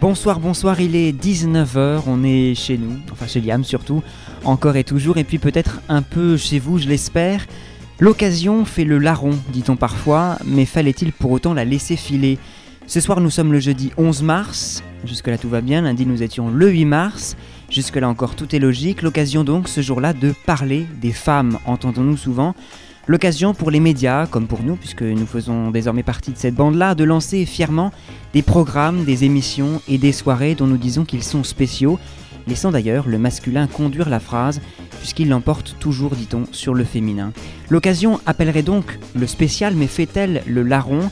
Bonsoir, bonsoir, il est 19h, on est chez nous, enfin chez Liam surtout, encore et toujours, et puis peut-être un peu chez vous, je l'espère. L'occasion fait le larron, dit-on parfois, mais fallait-il pour autant la laisser filer Ce soir nous sommes le jeudi 11 mars, jusque-là tout va bien, lundi nous étions le 8 mars, jusque-là encore tout est logique, l'occasion donc ce jour-là de parler des femmes, entendons-nous souvent, L'occasion pour les médias, comme pour nous, puisque nous faisons désormais partie de cette bande-là, de lancer fièrement des programmes, des émissions et des soirées dont nous disons qu'ils sont spéciaux, laissant d'ailleurs le masculin conduire la phrase, puisqu'il l'emporte toujours, dit-on, sur le féminin. L'occasion appellerait donc le spécial, mais fait-elle le larron?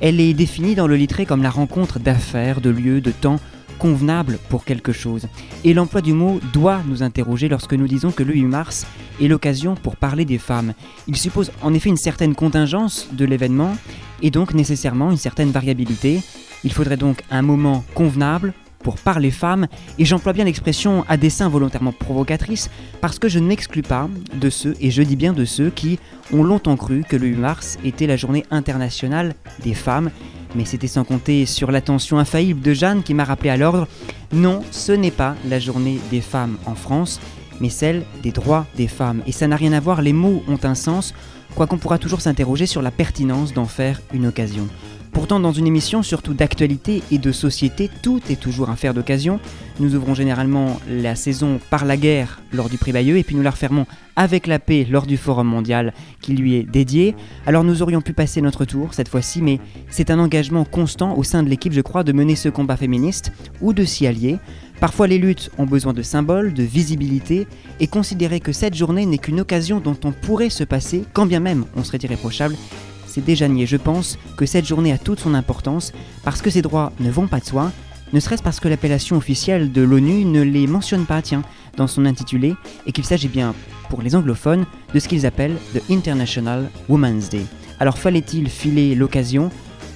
Elle est définie dans le littré comme la rencontre d'affaires, de lieux, de temps, convenable pour quelque chose. Et l'emploi du mot doit nous interroger lorsque nous disons que le 8 mars est l'occasion pour parler des femmes. Il suppose en effet une certaine contingence de l'événement et donc nécessairement une certaine variabilité. Il faudrait donc un moment convenable pour parler femmes, et j'emploie bien l'expression à dessein volontairement provocatrice, parce que je ne m'exclus pas de ceux, et je dis bien de ceux, qui ont longtemps cru que le 8 mars était la journée internationale des femmes, mais c'était sans compter sur l'attention infaillible de Jeanne qui m'a rappelé à l'ordre, non, ce n'est pas la journée des femmes en France, mais celle des droits des femmes. Et ça n'a rien à voir, les mots ont un sens, quoiqu'on pourra toujours s'interroger sur la pertinence d'en faire une occasion. Pourtant, dans une émission surtout d'actualité et de société, tout est toujours affaire d'occasion. Nous ouvrons généralement la saison par la guerre lors du prix Bayeux et puis nous la refermons avec la paix lors du Forum mondial qui lui est dédié. Alors nous aurions pu passer notre tour cette fois-ci, mais c'est un engagement constant au sein de l'équipe, je crois, de mener ce combat féministe ou de s'y allier. Parfois les luttes ont besoin de symboles, de visibilité, et considérer que cette journée n'est qu'une occasion dont on pourrait se passer, quand bien même on serait irréprochable, c'est déjà nier. Je pense que cette journée a toute son importance parce que ces droits ne vont pas de soi, ne serait-ce parce que l'appellation officielle de l'ONU ne les mentionne pas, tiens, dans son intitulé, et qu'il s'agit bien, pour les anglophones, de ce qu'ils appellent The International Women's Day. Alors fallait-il filer l'occasion?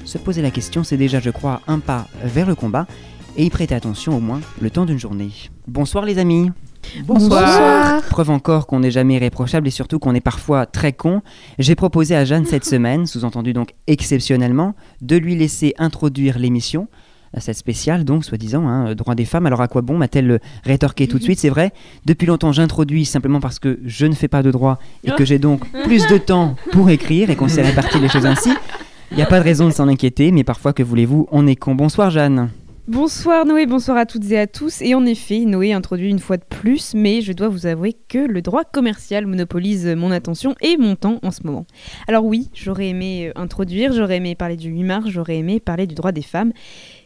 Se poser la question, c'est déjà, je crois, un pas vers le combat, et y prêter attention au moins le temps d'une journée. Bonsoir les amis Bonsoir. Preuve encore qu'on n'est jamais irréprochable et surtout qu'on est parfois très con. J'ai proposé à Jeanne cette semaine, sous-entendu donc exceptionnellement, de lui laisser introduire l'émission cette spéciale, donc, soi-disant, hein, droit des femmes. Alors à quoi bon m'a-t-elle rétorqué tout de suite C'est vrai, depuis longtemps j'introduis simplement parce que je ne fais pas de droit et que j'ai donc plus de temps pour écrire et qu'on s'est réparti les choses ainsi. Il n'y a pas de raison de s'en inquiéter, mais parfois, que voulez-vous, on est con. Bonsoir Jeanne. Bonsoir Noé, bonsoir à toutes et à tous. Et en effet, Noé introduit une fois de plus, mais je dois vous avouer que le droit commercial monopolise mon attention et mon temps en ce moment. Alors oui, j'aurais aimé euh, introduire, j'aurais aimé parler du 8 mars, j'aurais aimé parler du droit des femmes.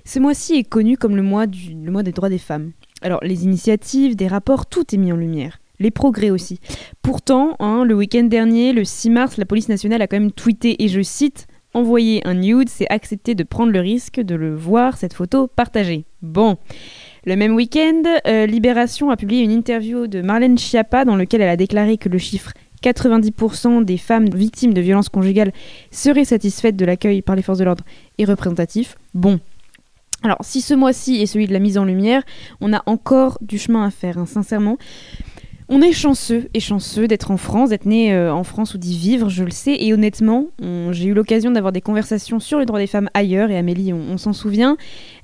Ce mois-ci est connu comme le mois, du, mois des droits des femmes. Alors les initiatives, des rapports, tout est mis en lumière les progrès aussi. Pourtant, hein, le week-end dernier, le 6 mars, la police nationale a quand même tweeté, et je cite, Envoyer un nude, c'est accepter de prendre le risque de le voir, cette photo partagée. Bon. Le même week-end, euh, Libération a publié une interview de Marlène Schiappa dans laquelle elle a déclaré que le chiffre 90% des femmes victimes de violences conjugales seraient satisfaites de l'accueil par les forces de l'ordre et représentatif. Bon. Alors, si ce mois-ci est celui de la mise en lumière, on a encore du chemin à faire, hein, sincèrement. On est chanceux et chanceux d'être en France, d'être né euh, en France ou d'y vivre, je le sais. Et honnêtement, j'ai eu l'occasion d'avoir des conversations sur les droits des femmes ailleurs, et Amélie, on, s'en souvient.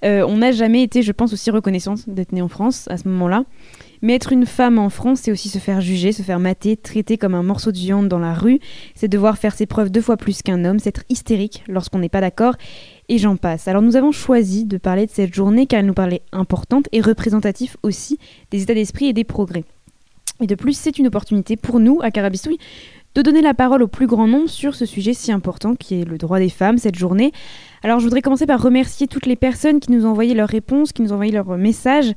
Euh, on n'a jamais été, je pense, aussi reconnaissante d'être née en France à ce moment-là. Mais être une femme en France, c'est aussi se faire juger, se faire mater, traiter comme un morceau de viande dans la rue. C'est devoir faire ses preuves deux fois plus qu'un homme, c'est être hystérique lorsqu'on n'est pas d'accord. Et j'en passe. Alors nous avons choisi de parler de cette journée car elle nous parlait importante et représentative aussi des états d'esprit et des progrès. Et de plus, c'est une opportunité pour nous, à Carabistouille, de donner la parole au plus grand nombre sur ce sujet si important qui est le droit des femmes cette journée. Alors je voudrais commencer par remercier toutes les personnes qui nous ont envoyé leurs réponses, qui nous ont envoyé leurs messages.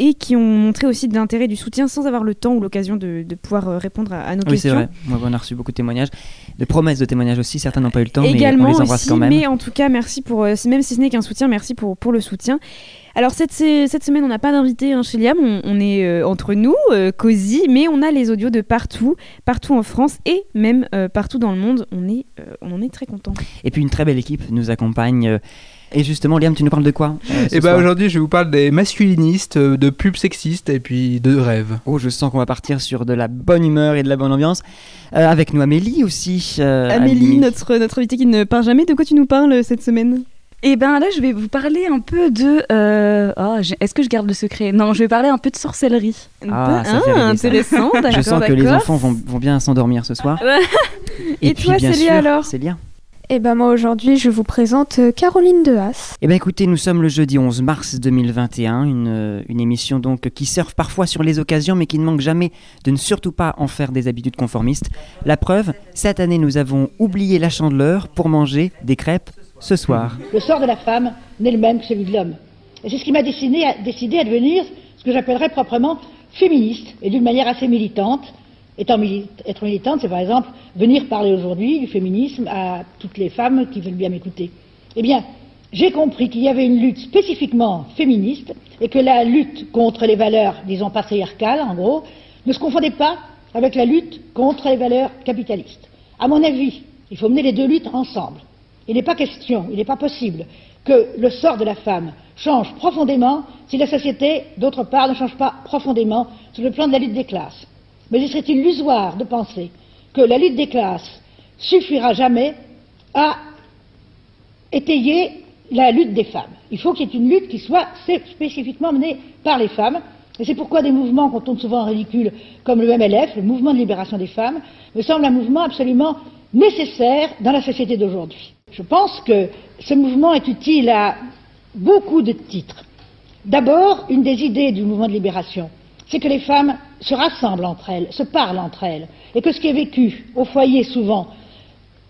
et qui ont montré aussi de l'intérêt du soutien sans avoir le temps ou l'occasion de, de pouvoir euh, répondre à, à nos Oui, c'est questions. vrai. On a reçu beaucoup de témoignages, de promesses de témoignages aussi. Certains n'ont pas eu le temps, Également mais on les embrasse aussi, quand même. mais en tout cas, merci pour, euh, même si ce n'est qu'un soutien, merci pour, pour le soutien. Alors cette, cette semaine, on n'a pas d'invité hein, chez Liam, on, on est euh, entre nous, euh, cosy, mais on a les audios de partout, partout en France et même euh, partout dans le monde. On, est, euh, on en est très content. Et puis une très belle équipe nous accompagne. euh, Et justement, Liam, tu nous parles de quoi euh, Et bah soir aujourd'hui, je vous parle des masculinistes, euh, de pubs sexistes et puis de rêves. Oh, je sens qu'on va partir sur de la bonne humeur et de la bonne ambiance. Euh, avec nous, Amélie aussi. euh, Amélie, notre, notre invitée qui ne part jamais, de quoi tu nous parles cette semaine? Et ben là, je vais vous parler un peu de. euh, oh, Est-ce que je garde le secret? Non, je vais parler un peu de sorcellerie. Ah, ça fait rêver, ça. intéressant, d'accord, Je sens que les enfants vont, vont bien s'endormir ce soir. Et puis, toi, bien Célia, sûr, alors Célia. Eh ben moi aujourd'hui je vous présente euh, Caroline de Haas. Eh bien écoutez, nous sommes le jeudi 11 mars 2021, une, euh, une émission donc qui surfe parfois sur les occasions mais qui ne manque jamais de ne surtout pas en faire des habitudes conformistes. La preuve, cette année nous avons oublié la chandeleur pour manger des crêpes Le sort de la femme n'est le même que celui de l'homme. Et c'est ce qui m'a décidé à, devenir ce que j'appellerais proprement féministe, et d'une manière assez militante. Étant être militante, c'est par exemple venir parler aujourd'hui du féminisme à toutes les femmes qui veulent bien m'écouter. Eh bien, j'ai compris qu'il y avait une lutte spécifiquement féministe et que la lutte contre les valeurs, disons, patriarcales, en gros, ne se confondait pas avec la lutte contre les valeurs capitalistes. À mon avis, il faut mener les deux luttes ensemble. Il n'est pas question, il n'est pas possible que le sort de la femme change profondément si la société, d'autre part, ne change pas profondément sur le plan de la lutte des classes. Mais il serait illusoire de penser que la lutte des classes suffira jamais à étayer la lutte des femmes. Il faut qu'il y ait une lutte qui soit spé- spécifiquement menée par les femmes. Et c'est pourquoi des mouvements qu'on tourne souvent en ridicule, comme le MLF, le mouvement de libération des femmes, me semble un mouvement absolument nécessaire dans la société d'aujourd'hui. Je pense que ce mouvement est utile à beaucoup de titres. D'abord, une des idées du mouvement de libération, c'est que les femmes se rassemblent entre elles, se parlent entre elles, et que ce qui est vécu au foyer souvent,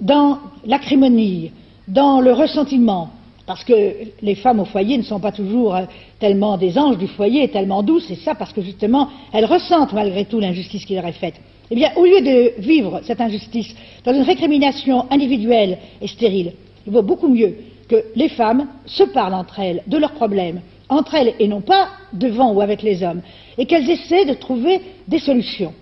dans l'acrimonie, dans le ressentiment, parce que les femmes au foyer ne sont pas toujours euh, tellement des anges du foyer, tellement douces, et ça parce que justement, elles ressentent malgré tout l'injustice qui leur est faite. Eh bien, au lieu de vivre cette injustice dans une récrimination individuelle et stérile, il vaut beaucoup mieux que les femmes se parlent entre elles de leurs problèmes, entre elles et non pas devant ou avec les hommes, et qu'elles essaient de trouver des solutions.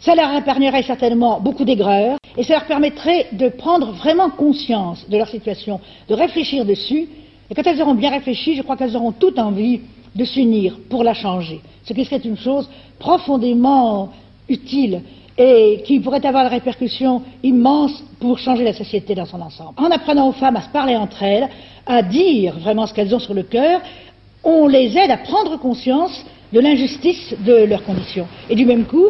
Ça leur épargnerait certainement beaucoup d'aigreur et ça leur permettrait de prendre vraiment conscience de leur situation, de réfléchir dessus. Et quand elles auront bien réfléchi, je crois qu'elles auront toute envie de s'unir pour la changer. Ce qui serait une chose profondément utile et qui pourrait avoir des répercussions immenses pour changer la société dans son ensemble. En apprenant aux femmes à se parler entre elles, à dire vraiment ce qu'elles ont sur le cœur, on les aide à prendre conscience de l'injustice de leurs conditions. Et du même coup,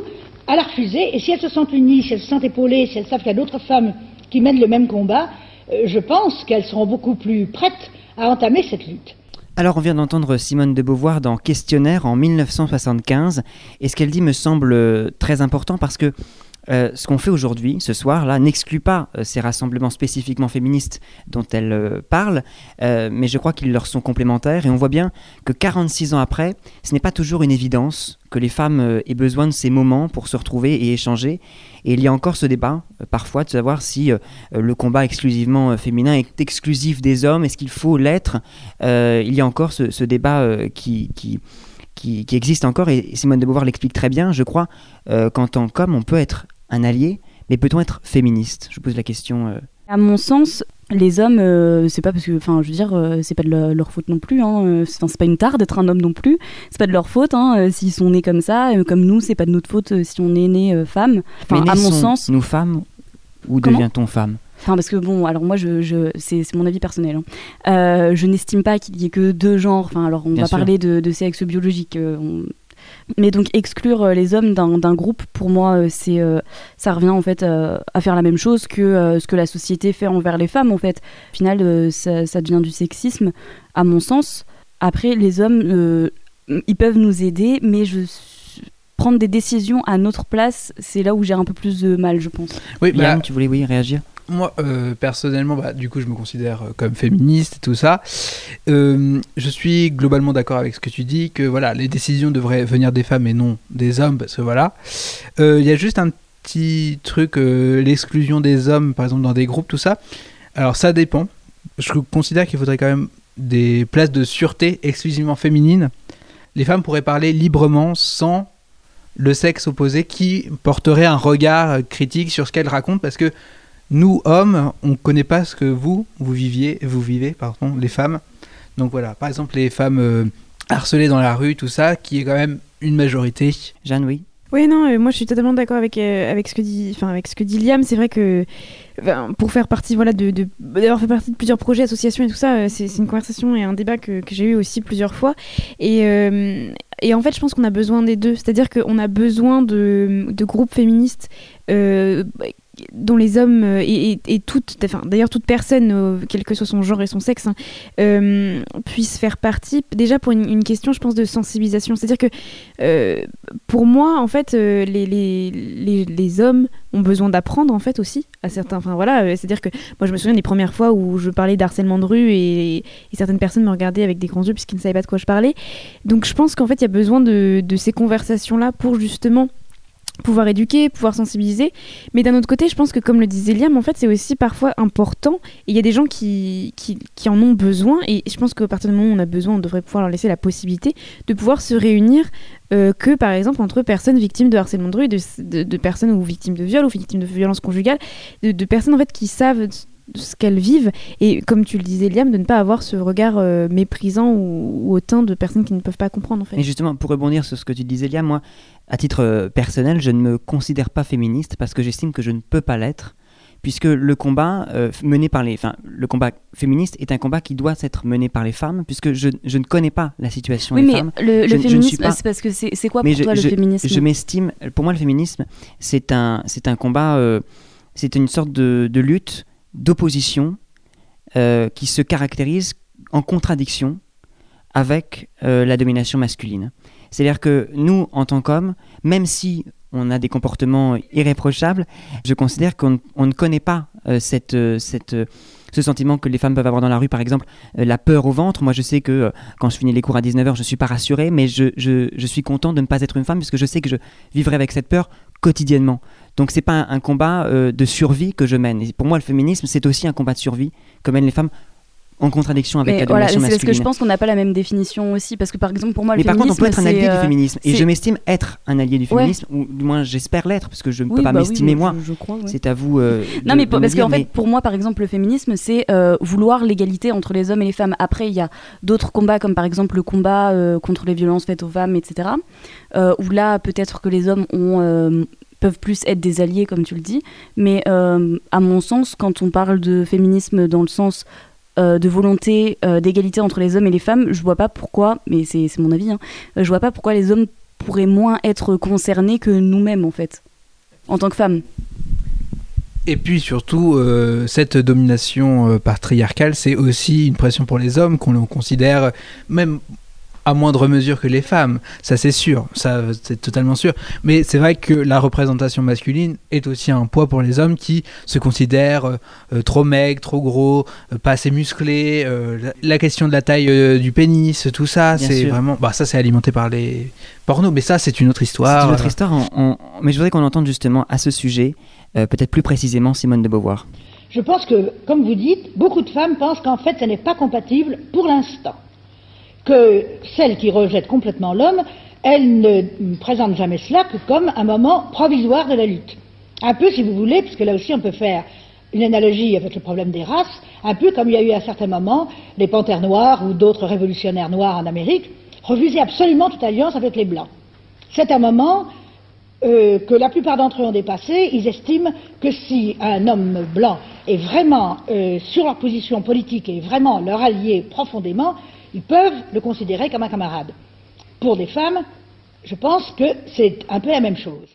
à la refuser. Et si elles se sentent unies, si elles se sentent épaulées, si elles savent qu'il y a d'autres femmes qui mènent le même combat, euh, je pense qu'elles seront beaucoup plus prêtes à entamer cette lutte. Alors on vient d'entendre Simone de Beauvoir dans Questionnaire en 1975 et ce qu'elle dit me semble euh, très important parce que euh, ce qu'on fait aujourd'hui, ce soir-là, n'exclut pas euh, ces rassemblements spécifiquement féministes dont elle euh, parle, mais je crois qu'ils leur sont complémentaires. Et on voit bien que 46 ans après, ce n'est pas toujours une évidence que les femmes aient besoin de ces moments pour se retrouver et échanger. Et il y a encore ce débat, parfois, de savoir si le combat exclusivement féminin est exclusif des hommes, est-ce qu'il faut l'être? Il y a encore ce, débat qui... existe encore, et Simone de Beauvoir l'explique très bien, je crois, qu'en tant qu'homme, on peut être un allié, mais peut-on être féministe? Je pose la question. euh. À mon sens, les hommes, euh, c'est pas parce que, enfin, je veux dire, euh, c'est pas de leur, leur faute non plus. Hein, euh, c'est enfin, c'est pas une tare d'être un homme non plus. C'est pas de leur faute hein, s'ils sont nés comme ça. comme nous, c'est pas de notre faute si on est né femme. Enfin, Mais à mon sens, nous femmes, ou devient-on femme? Enfin, parce que bon, alors moi, je, je, c'est c'est mon avis personnel. hein. Euh, je n'estime pas qu'il y ait que deux genres. Enfin, alors on Bien va sûr. parler de, de sexe biologique. euh, on- Mais donc exclure euh, les hommes d'un groupe, pour moi, euh, c'est euh, ça revient en fait euh, à faire la même chose que euh, ce que la société fait envers les femmes. En fait, au final, euh, ça, ça devient du sexisme, à mon sens. Après, les hommes, euh, ils peuvent nous aider, mais je prendre des décisions à notre place, c'est là où j'ai un peu plus de mal, je pense. Oui, bah, Yann, tu voulais oui, réagir? Moi, euh, personnellement, bah, du coup, je me considère euh, comme féministe et tout ça. Euh, je suis globalement d'accord avec ce que tu dis, que voilà, les décisions devraient venir des femmes et non des hommes, parce que voilà. Il y a juste un petit truc, l'exclusion des hommes, par exemple, dans des groupes, tout ça. Alors, ça dépend. Je considère qu'il faudrait quand même des places de sûreté exclusivement féminines. Les femmes pourraient parler librement sans le sexe opposé qui porterait un regard critique sur ce qu'elles racontent parce que nous hommes on ne connaît pas ce que vous vous viviez vous vivez pardon les femmes donc voilà par exemple les femmes euh, harcelées dans la rue tout ça qui est quand même une majorité Jeanne oui Oui, non, euh, moi je suis totalement d'accord avec, euh, avec, ce que dit, enfin, avec ce que dit Liam. C'est vrai que pour faire partie voilà, de, de- d'avoir fait partie de plusieurs projets, associations et tout ça, euh, c'est, une conversation et un débat que, que j'ai eu aussi plusieurs fois. Et, euh, et en fait, je pense qu'on a besoin des deux. C'est-à-dire qu'on a besoin de, de groupes féministes. Dont les hommes euh, et, et- toutes, enfin d'ailleurs toute personne, euh, quel que soit son genre et son sexe, hein, euh, puisse faire partie. Déjà pour une, question, je pense, de sensibilisation. C'est-à-dire que pour moi, en fait, les, les, les, hommes ont besoin d'apprendre, en fait, aussi, à certains. Enfin, voilà, c'est-à-dire que moi, je me souviens des premières fois où je parlais d'harcèlement de rue et, et certaines personnes me regardaient avec des grands yeux puisqu'ils ne savaient pas de quoi je parlais. Donc, je pense qu'en fait, il y a besoin de, de ces conversations-là pour justement pouvoir éduquer, pouvoir sensibiliser. Mais d'un autre côté, je pense que comme le disait Liam, en fait, c'est aussi parfois important. Et il y a des gens qui, qui, en ont besoin. Et je pense qu'à partir du moment où on a besoin, on devrait pouvoir leur laisser la possibilité de pouvoir se réunir euh, que, par exemple, entre personnes victimes de harcèlement de rue, de, personnes ou victimes de viol ou victimes de violences conjugales, de, personnes en fait qui savent ce qu'elles vivent et comme tu le disais Liam de ne pas avoir ce regard euh, méprisant ou, ou hautain de personnes qui ne peuvent pas comprendre. Et justement, pour rebondir sur ce que tu disais, Liam, moi, à titre euh, personnel, je ne me considère pas féministe parce que j'estime que je ne peux pas l'être, puisque le combat euh, mené par les, enfin, le combat féministe est un combat qui doit être mené par les femmes, puisque je, je ne connais pas la situation Oui, des mais femmes. le, le Je- suis féminisme, pas- c'est parce que c'est quoi mais pour je, toi le féminisme? Je m'estime, pour moi, le féminisme, c'est un, c'est un combat, euh, c'est une sorte de, de lutte, d'opposition, euh, qui se caractérise en contradiction avec la domination masculine. C'est-à-dire que nous, en tant qu'hommes, même si on a des comportements irréprochables, je considère qu'on on ne connaît pas euh, cette, euh, cette, euh, ce sentiment que les femmes peuvent avoir dans la rue, par exemple, la peur au ventre. Moi, je sais que quand je finis les cours à 19h, je ne suis pas rassuré, mais je, je, je suis content de ne pas être une femme, puisque je sais que je vivrai avec cette peur quotidiennement. Donc, c'est pas un, un combat de survie que je mène. Et pour moi, le féminisme, c'est aussi un combat de survie que mènent les femmes en contradiction avec Mais la voilà, domination c'est parce que je pense qu'on n'a pas la même définition aussi. Parce que par exemple, pour moi, le Mais par contre, on peut être un allié du euh, féminisme. Et je m'estime être un allié du Ouais. féminisme, ou du moins j'espère l'être, parce que je ne peux Oui, pas bah oui, m'estimer je- moi. je crois, ouais. C'est à vous. euh, Non, de- mais parce qu'en fait, pour moi, par exemple, le féminisme, c'est euh, vouloir l'égalité entre les hommes et les femmes. Après, il y a d'autres combats, comme par exemple le combat euh, contre les violences faites aux femmes, etc. où là, peut-être que les hommes ont, peuvent plus être des alliés, comme tu le dis. Mais euh, à mon sens, quand on parle de féminisme dans le sens euh, de volonté euh, d'égalité entre les hommes et les femmes, je vois pas pourquoi, mais c'est mon avis, hein, euh, je vois pas pourquoi les hommes pourraient moins être concernés que nous-mêmes, en fait, en tant que femmes. Et puis surtout, cette domination patriarcale, c'est aussi une pression pour les hommes qu'on considère même à moindre mesure que les femmes. Ça, c'est sûr, ça, c'est totalement sûr. Mais c'est vrai que la représentation masculine est aussi un poids pour les hommes qui se considèrent euh, euh, trop maigres, trop gros, euh, pas assez musclés. euh, la, la question de la taille euh, du pénis, tout ça, c'est vraiment. Bah, ça, c'est alimenté par les pornos, mais ça, c'est une autre histoire. C'est une autre histoire, mais je voudrais qu'on entende justement à ce sujet, euh, peut-être plus précisément Simone de Beauvoir. Je pense que, comme vous dites, beaucoup de femmes pensent qu'en fait, ce n'est pas compatible pour l'instant. Que celles qui rejettent complètement l'homme, elles ne présentent jamais cela que comme un moment provisoire de la lutte. Un peu, si vous voulez, puisque là aussi on peut faire une analogie avec le problème des races, un peu comme il y a eu à certains moments les panthères noires ou d'autres révolutionnaires noirs en Amérique, refusaient absolument toute alliance avec les blancs. C'est un moment euh, que la plupart d'entre eux ont dépassé. Ils estiment que si un homme blanc est vraiment euh, sur leur position politique et vraiment leur allié profondément, ils peuvent le considérer comme un camarade. Pour des femmes, je pense que c'est un peu la même chose.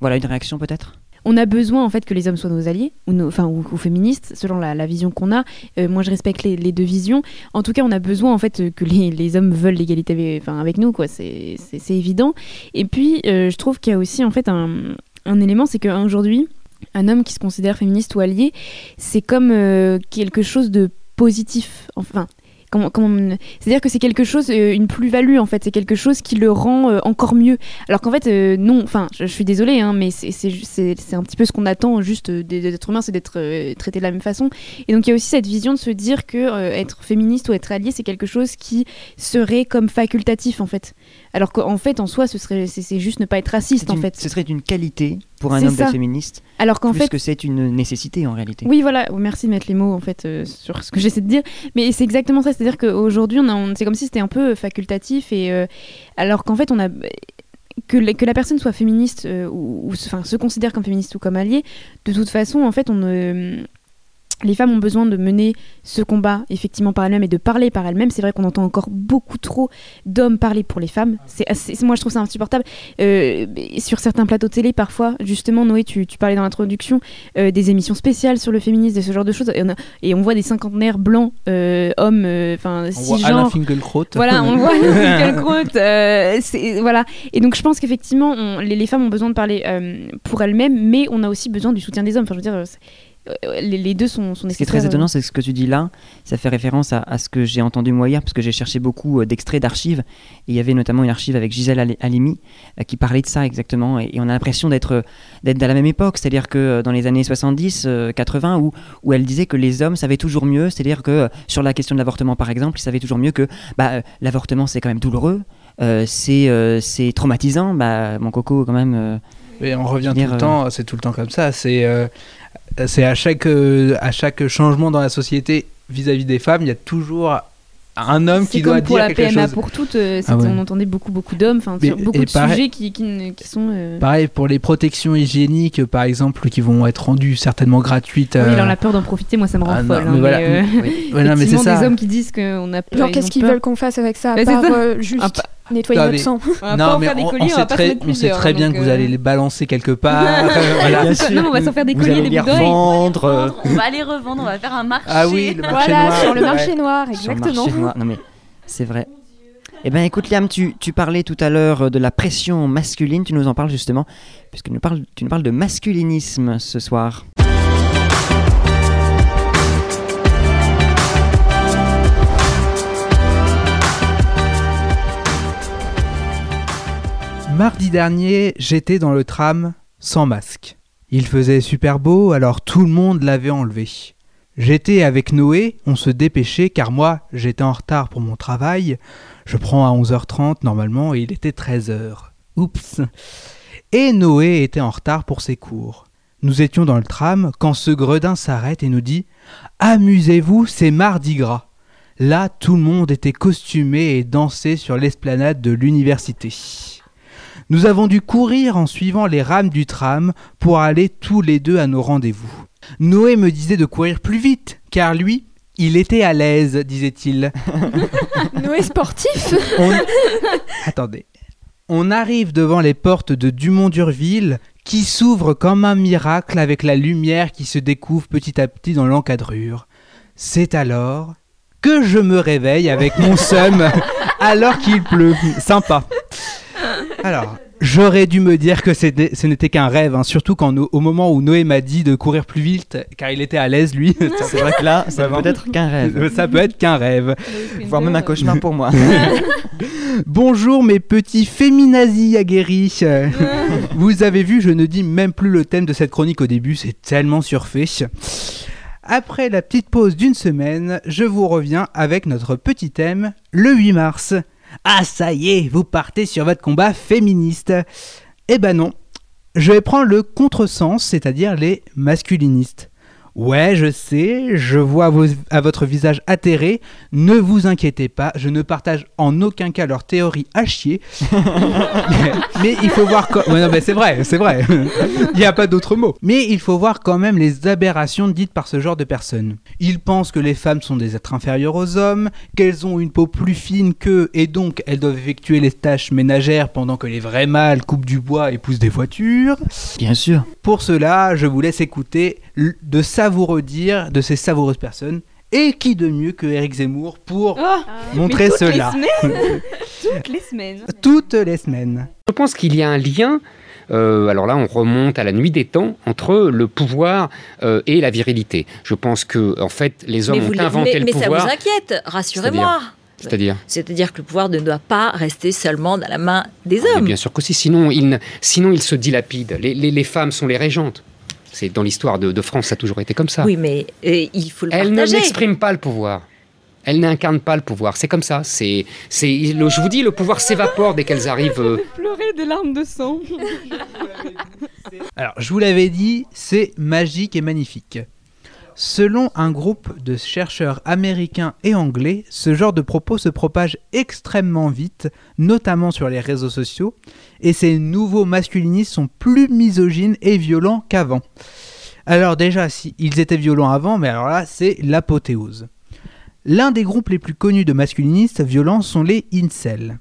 Voilà une réaction peut-être? On a besoin en fait que les hommes soient nos alliés, ou, nos- enfin, ou, ou féministes, selon la, la vision qu'on a. Euh, moi, je respecte les, les deux visions. En tout cas, on a besoin en fait euh, que les, les hommes veulent l'égalité avec, enfin, avec nous, quoi. C'est c'est- c'est évident. Et puis, euh, je trouve qu'il y a aussi en fait un, un élément, c'est qu'aujourd'hui, un homme qui se considère féministe ou allié, c'est comme euh, quelque chose de positif. Enfin, comment, comment- c'est-à-dire que c'est quelque chose, euh, une plus-value en fait, c'est quelque chose qui le rend euh, encore mieux. Alors qu'en fait, euh, non, enfin, je, je suis désolée, hein, mais c'est, un petit peu ce qu'on attend juste êtres humains, c'est d'être traité de la même façon. Et donc il y a aussi cette vision de se dire que être féministe ou être allié, c'est quelque chose qui serait comme facultatif en fait. Alors qu'en fait, en soi, ce serait, c'est, juste ne pas être raciste en fait. Ce serait une qualité pour un homme d'être féministe, Alors qu'en fait, que c'est une nécessité en réalité. oui, voilà. Oh, Merci de mettre les mots en fait euh, sur ce que j'essaie de dire. Mais c'est exactement ça. C'est-à-dire qu'aujourd'hui, on a, on- c'est comme si c'était un peu facultatif et euh, alors qu'en fait, on a que la, que la personne soit féministe euh, ou, enfin, se considère comme féministe ou comme alliée. De toute façon, en fait, on ne les femmes ont besoin de mener ce combat effectivement par elles-mêmes et de parler par elles-mêmes. C'est vrai qu'on entend encore beaucoup trop d'hommes parler pour les femmes. C'est assez- moi je trouve ça insupportable. Euh, et sur certains plateaux télé parfois, justement Noé, tu, tu parlais dans l'introduction euh, des émissions spéciales sur le féminisme, de ce genre de choses. Et on, a- et on voit des cinquantenaires blancs, euh, hommes, enfin On voit cisgenres. Voilà, on voit Alain Finkielkraut, voilà. Et donc je pense qu'effectivement, les, les femmes ont besoin de parler pour elles-mêmes, mais on a aussi besoin du soutien des hommes. Enfin, je veux dire, les, les deux sont, sont Ce qui est très étonnant, euh. c'est ce que tu dis là, ça fait référence à, à ce que j'ai entendu moi hier, parce que j'ai cherché beaucoup euh, d'extraits d'archives. Et il y avait notamment une archive avec Gisèle Ali- Halimi euh, qui parlait de ça exactement. Et, et on a l'impression d'être euh, d'être à la même époque, c'est-à-dire que euh, dans les années 70, euh, 80, où, où elle disait que les hommes savaient toujours mieux, c'est-à-dire que euh, sur la question de l'avortement par exemple, ils savaient toujours mieux que bah, euh, l'avortement c'est quand même douloureux, euh, c'est euh, c'est traumatisant. Bah, mon coco, quand même. euh, Mais on revient tout le temps, c'est tout le temps comme ça. C'est euh, c'est à chaque euh, à chaque changement dans la société vis-à-vis des femmes, il y a toujours un homme qui C'est doit comme pour dire la quelque PMA chose. pour toutes, euh, Ah ouais. on entendait beaucoup, beaucoup d'hommes, enfin, Mais- sur beaucoup de pareil- sujets qui, qui, sont. euh, Pareil pour les protections hygiéniques, par exemple, qui vont être rendues certainement gratuites. Oui, euh, il en a peur d'en profiter, moi ça me rend ah non, folle. mais hein, voilà. mais, euh, Oui. Ouais, non, mais c'est effectivement, ça. des hommes qui disent qu'on a peur. Genre, qu'est-ce qu'ils veulent qu'on fasse avec ça à Bah, c'est part ça. euh, juste Ah, pas- nettoyer notre sang On va pas en faire des on, colliers, on va pas très, on sait très bien que vous euh, allez les balancer quelque part. voilà. Bien sûr. Non, on va s'en faire des colliers, des revendre. On va les revendre, on va faire un marché. Ah oui, le marché Voilà, noir. sur le Ouais. marché noir, Sur le exactement. marché noir. Non mais c'est vrai. Eh ben écoute Liam, tu, tu parlais tout à l'heure de la pression masculine, tu nous en parles justement, puisque nous parles, tu nous parles de masculinisme ce soir. Mardi dernier, j'étais dans le tram sans masque. Il faisait super beau, alors tout le monde l'avait enlevé. J'étais avec Noé, on se dépêchait car moi, j'étais en retard pour mon travail. Je prends à 11h30 normalement et il était 13h. Oups. Et Noé était en retard pour ses cours. Nous étions dans le tram quand ce gredin s'arrête et nous dit Amusez-vous, c'est mardi gras. Là, tout le monde était costumé et dansait sur l'esplanade de l'université. Nous avons dû courir en suivant les rames du tram pour aller tous les deux à nos rendez-vous. Noé me disait de courir plus vite, car lui, il était à l'aise, disait-il. Noé sportif On- Attendez. On arrive devant les portes de Dumont-Durville, qui s'ouvrent comme un miracle avec la lumière qui se découvre petit à petit dans l'encadrure. C'est alors que je me réveille avec mon seum alors qu'il pleut. Sympa. Alors, j'aurais dû me dire que c'était- ce n'était qu'un rêve, hein, surtout quand au moment où Noé m'a dit de courir plus vite, car il était à l'aise lui. C'est vrai que là, ça peut être qu'un rêve, Ça peut être qu'un rêve. voire même un cauchemar pour moi. Bonjour mes petits féminazis aguerris. Vous avez vu, je ne dis même plus le thème de cette chronique au début, c'est tellement surfait. Après la petite pause d'une semaine, je vous reviens avec notre petit thème, le 8 mars. Ah ça y est, vous partez sur votre combat féministe. Eh ben non, je vais prendre le contresens, c'est-à-dire les masculinistes. Ouais, je sais, je vois à, vos- à votre visage atterré. Ne vous inquiétez pas, je ne partage en aucun cas leur théorie à chier. mais, mais il faut voir quand... ouais, non, mais c'est vrai, c'est vrai. il n'y a pas d'autre mot. Mais il faut voir quand même les aberrations dites par ce genre de personnes. Ils pensent que les femmes sont des êtres inférieurs aux hommes, qu'elles ont une peau plus fine qu'eux et donc elles doivent effectuer les tâches ménagères pendant que les vrais mâles coupent du bois et poussent des voitures. Bien sûr. Pour cela, je vous laisse écouter de savoureux dires de ces savoureuses personnes. Et qui de mieux que Eric Zemmour pour Oh, montrer mais toutes cela Les toutes les semaines. toutes les semaines. Je pense qu'il y a un lien euh, alors là, on remonte à la nuit des temps entre le pouvoir euh, et la virilité. Je pense que, en fait, les hommes mais ont inventé mais, le mais pouvoir. ça vous inquiète, rassurez-moi. C'est-à-dire C'est-à-dire que le pouvoir ne doit pas rester seulement dans la main des Ah, Mais hommes. Bien sûr que si, sinon il, sinon il se dilapide. Les, les- les femmes sont les régentes. C'est dans l'histoire de, de France, ça a toujours été comme ça. Oui, mais euh, il faut le Elle ne partager. n'exprime pas le pouvoir. Elle n'incarne pas le pouvoir. C'est comme ça. C'est, c'est, le- je vous dis, le pouvoir s'évapore dès qu'elles arrivent. euh, Pleurer des larmes de sang. Alors, je vous l'avais dit, c'est magique et magnifique. Selon un groupe de chercheurs américains et anglais, ce genre de propos se propage extrêmement vite, notamment sur les réseaux sociaux, et ces nouveaux masculinistes sont plus misogynes et violents qu'avant. Alors déjà, ils étaient violents avant, mais alors là, c'est l'apothéose. L'un des groupes les plus connus de masculinistes violents sont les incels.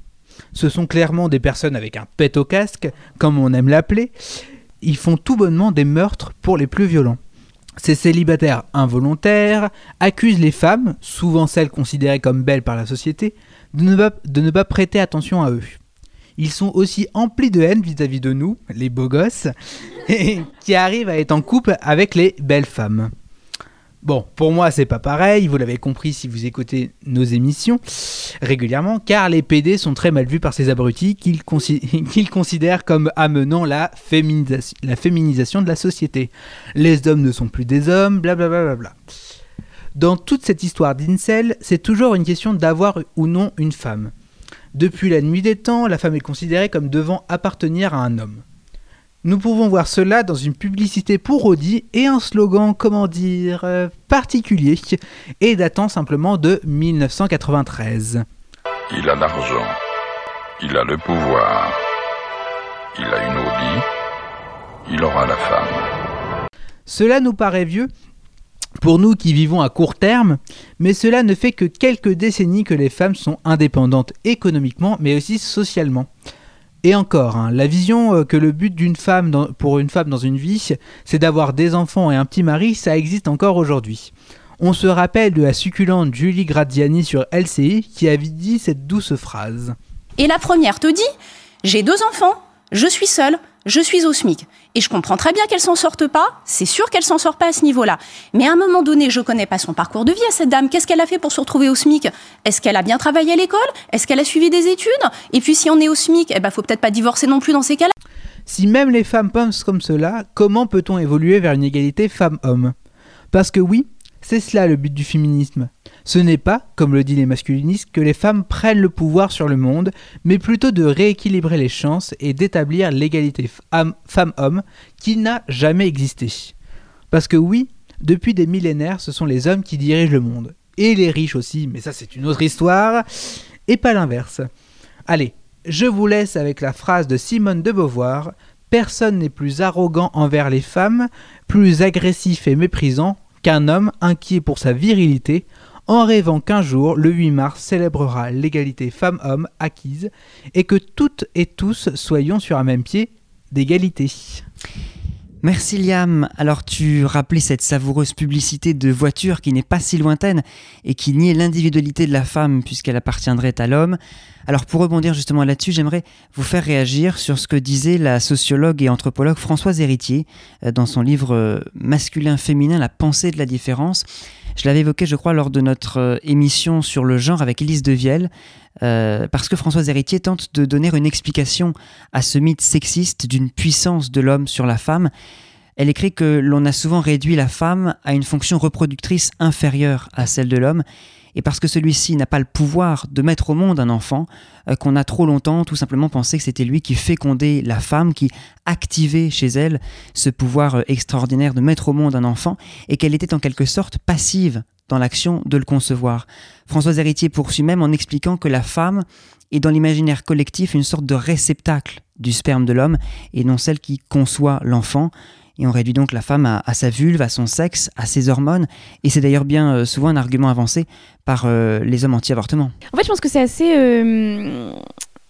Ce sont clairement des personnes avec un pet au casque, comme on aime l'appeler. Ils font tout bonnement des meurtres pour les plus violents. Ces célibataires involontaires accusent les femmes, souvent celles considérées comme belles par la société, de ne pas, prêter attention à eux. Ils sont aussi emplis de haine vis-à-vis de nous, les beaux gosses, qui arrivent à être en couple avec les belles femmes. Bon, pour moi, c'est pas pareil, vous l'avez compris si vous écoutez nos émissions régulièrement, car les PD sont très mal vus par ces abrutis qu'ils consi- qu'ils considèrent comme amenant la féminisation de la société. Les hommes ne sont plus des hommes, blablabla. Bla bla bla. Dans toute cette histoire d'Incel, c'est toujours une question d'avoir ou non une femme. Depuis la nuit des temps, la femme est considérée comme devant appartenir à un homme. Nous pouvons voir cela dans une publicité pour Audi et un slogan, comment dire, euh, particulier et datant simplement de 1993. Il a l'argent. Il a le pouvoir. Il a une Audi. Il aura la femme. Cela nous paraît vieux pour nous qui vivons à court terme, mais cela ne fait que quelques décennies que les femmes sont indépendantes économiquement, mais aussi socialement. Et encore, hein, la vision euh, que le but d'une femme pour une femme dans une vie, c'est d'avoir des enfants et un petit mari, ça existe encore aujourd'hui. On se rappelle de la succulente Julie Gradiani sur LCI qui avait dit cette douce phrase. Et la première te dit J'ai deux enfants, je suis seule, je suis au SMIC. Et je comprends très bien qu'elle s'en sorte pas, c'est sûr qu'elle s'en sort pas à ce niveau-là. Mais à un moment donné, je connais pas son parcours de vie à cette dame. Qu'est-ce qu'elle a fait pour se retrouver au SMIC? Est-ce qu'elle a bien travaillé à l'école? Est-ce qu'elle a suivi des études? Et puis si on est au SMIC, eh ben faut peut-être pas divorcer non plus dans ces cas-là. Si même les femmes pensent comme cela, comment peut-on évoluer vers une égalité femmes-hommes? Parce que oui, c'est cela le but du féminisme. Ce n'est pas, comme le disent les masculinistes, que les femmes prennent le pouvoir sur le monde, mais plutôt de rééquilibrer les chances et d'établir l'égalité femmes-hommes qui n'a jamais existé. Parce que oui, depuis des millénaires, ce sont les hommes qui dirigent le monde. Et les riches aussi, mais ça c'est une autre histoire, et pas l'inverse. Allez, je vous laisse avec la phrase de Simone de Beauvoir Personne n'est plus arrogant envers les femmes, plus agressif et méprisant qu'un homme inquiet pour sa virilité, en rêvant qu'un jour, le 8 mars, célébrera l'égalité femmes-hommes acquise et que toutes et tous soyons sur un même pied d'égalité. Merci Liam. Alors tu rappelais cette savoureuse publicité de voiture qui n'est pas si lointaine et qui niait l'individualité de la femme puisqu'elle appartiendrait à l'homme. Alors pour rebondir justement là-dessus, j'aimerais vous faire réagir sur ce que disait la sociologue et anthropologue Françoise Héritier euh, dans son livre euh, Masculin-féminin, la pensée de la différence. Je l'avais évoqué, je crois, lors de notre euh, émission sur le genre avec Élise Devielle, euh, parce que Françoise Héritier tente de donner une explication à ce mythe sexiste d'une puissance de l'homme sur la femme. Elle écrit que l'on a souvent réduit la femme à une fonction reproductrice inférieure à celle de l'homme, et parce que celui-ci n'a pas le pouvoir de mettre au monde un enfant, euh, qu'on a trop longtemps tout simplement pensé que c'était lui qui fécondait la femme, qui activait chez elle ce pouvoir euh, extraordinaire de mettre au monde un enfant, et qu'elle était en quelque sorte passive dans l'action de le concevoir. Françoise Héritier poursuit même en expliquant que la femme est dans l'imaginaire collectif une sorte de réceptacle du sperme de l'homme et non celle qui conçoit l'enfant. Et on réduit donc la femme à, sa vulve, à son sexe, à ses hormones. Et c'est d'ailleurs bien euh, souvent un argument avancé par euh, les hommes anti-avortement. En fait, je pense que c'est assez euh,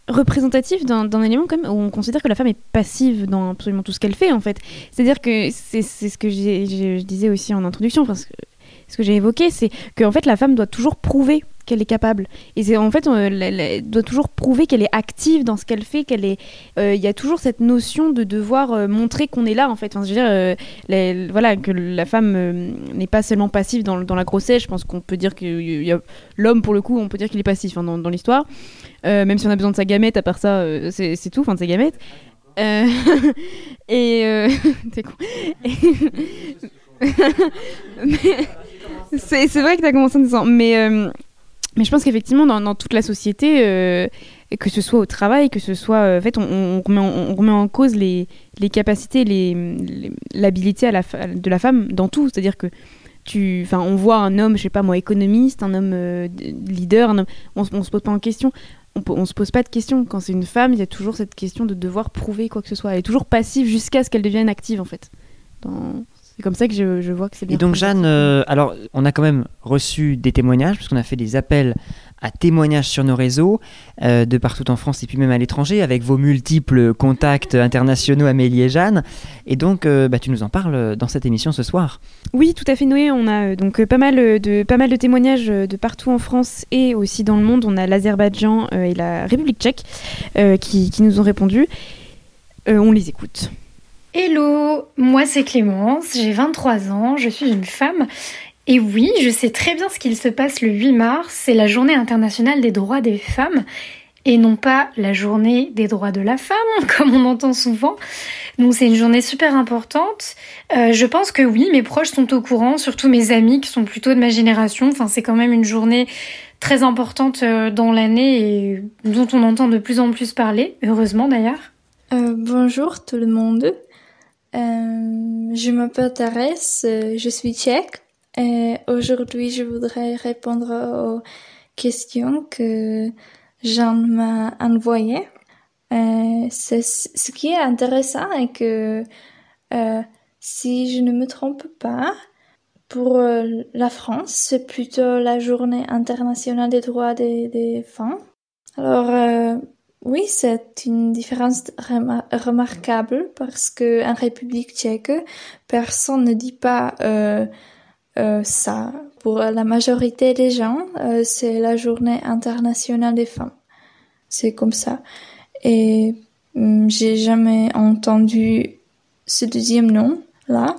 représentatif d'un élément quand même où on considère que la femme est passive dans absolument tout ce qu'elle fait en fait. C'est-à-dire que c'est ce que je disais aussi en introduction, parce que ce que j'ai évoqué, c'est qu'en fait la femme doit toujours prouver qu'elle est capable. Et c'est en fait, elle, elle doit toujours prouver qu'elle est active dans ce qu'elle fait, qu'elle est. euh, Il y a toujours cette notion de devoir euh, montrer qu'on est là, en fait. Enfin, je veux dire, euh, la- voilà, que la femme n'est pas seulement passive dans, dans la grossesse. Je pense qu'on peut dire que y- a- l'homme, pour le coup, on peut dire qu'il est passif hein, dans, dans l'histoire. Même si on a besoin de sa gamète, à part ça, c'est c'est tout, enfin de sa gamète. Euh, et t'es con. C'est c'est vrai que tu as commencé en disant, mais, mais je pense qu'effectivement, dans, toute la société, euh, que ce soit au travail, que ce soit. euh, en fait, on, remet, en, cause les, les capacités, les- les- l'habilité la fa- de la femme dans tout. C'est-à-dire que. Tu, on voit un homme, je sais pas moi, économiste, un homme euh, leader, on, on se pose pas en question. On, se pose pas de questions. Quand c'est une femme, il y a toujours cette question de devoir prouver quoi que ce soit. Elle est toujours passive jusqu'à ce qu'elle devienne active, en fait. C'est comme ça que je, je vois que c'est bien. Et donc. Jeanne, euh, alors on a quand même reçu des témoignages, puisqu'on a fait des appels à témoignages sur nos réseaux, euh, de partout en France et puis même à l'étranger, avec vos multiples contacts internationaux Amélie et Jeanne. Et donc euh, bah, tu nous en parles dans cette émission ce soir. Oui, tout à fait, Noé. On a euh, donc pas mal de pas mal de témoignages de partout en France et aussi dans le monde. On a l'Azerbaïdjan euh, et la République tchèque euh, qui, qui nous ont répondu. Euh, on les écoute. Hello, moi c'est Clémence, j'ai 23 ans, je suis une femme. Et oui, je sais très bien ce qu'il se passe le 8 mars, c'est la journée internationale des droits des femmes, et non pas la journée des droits de la femme, comme on entend souvent. Donc c'est une journée super importante. Euh, je pense que oui, mes proches sont au courant, surtout mes amis qui sont plutôt de ma génération. Enfin, c'est quand même une journée très importante euh, dans l'année et dont on entend de plus en plus parler, heureusement d'ailleurs. Euh, bonjour tout le monde. Euh, je m'appelle Thérèse, euh, je suis tchèque. Et aujourd'hui, je voudrais répondre aux questions que Jean m'a envoyées. Euh, c'est- ce qui est intéressant est que, euh, si je ne me trompe pas, pour euh, la France, c'est plutôt la journée internationale des droits des, femmes. Alors, euh, oui, c'est une différence remar- remarquable parce que en République tchèque, personne ne dit pas euh, euh, ça. Pour la majorité des gens, euh, c'est la journée internationale des femmes. C'est comme ça. Et hum, j'ai jamais entendu ce deuxième nom là.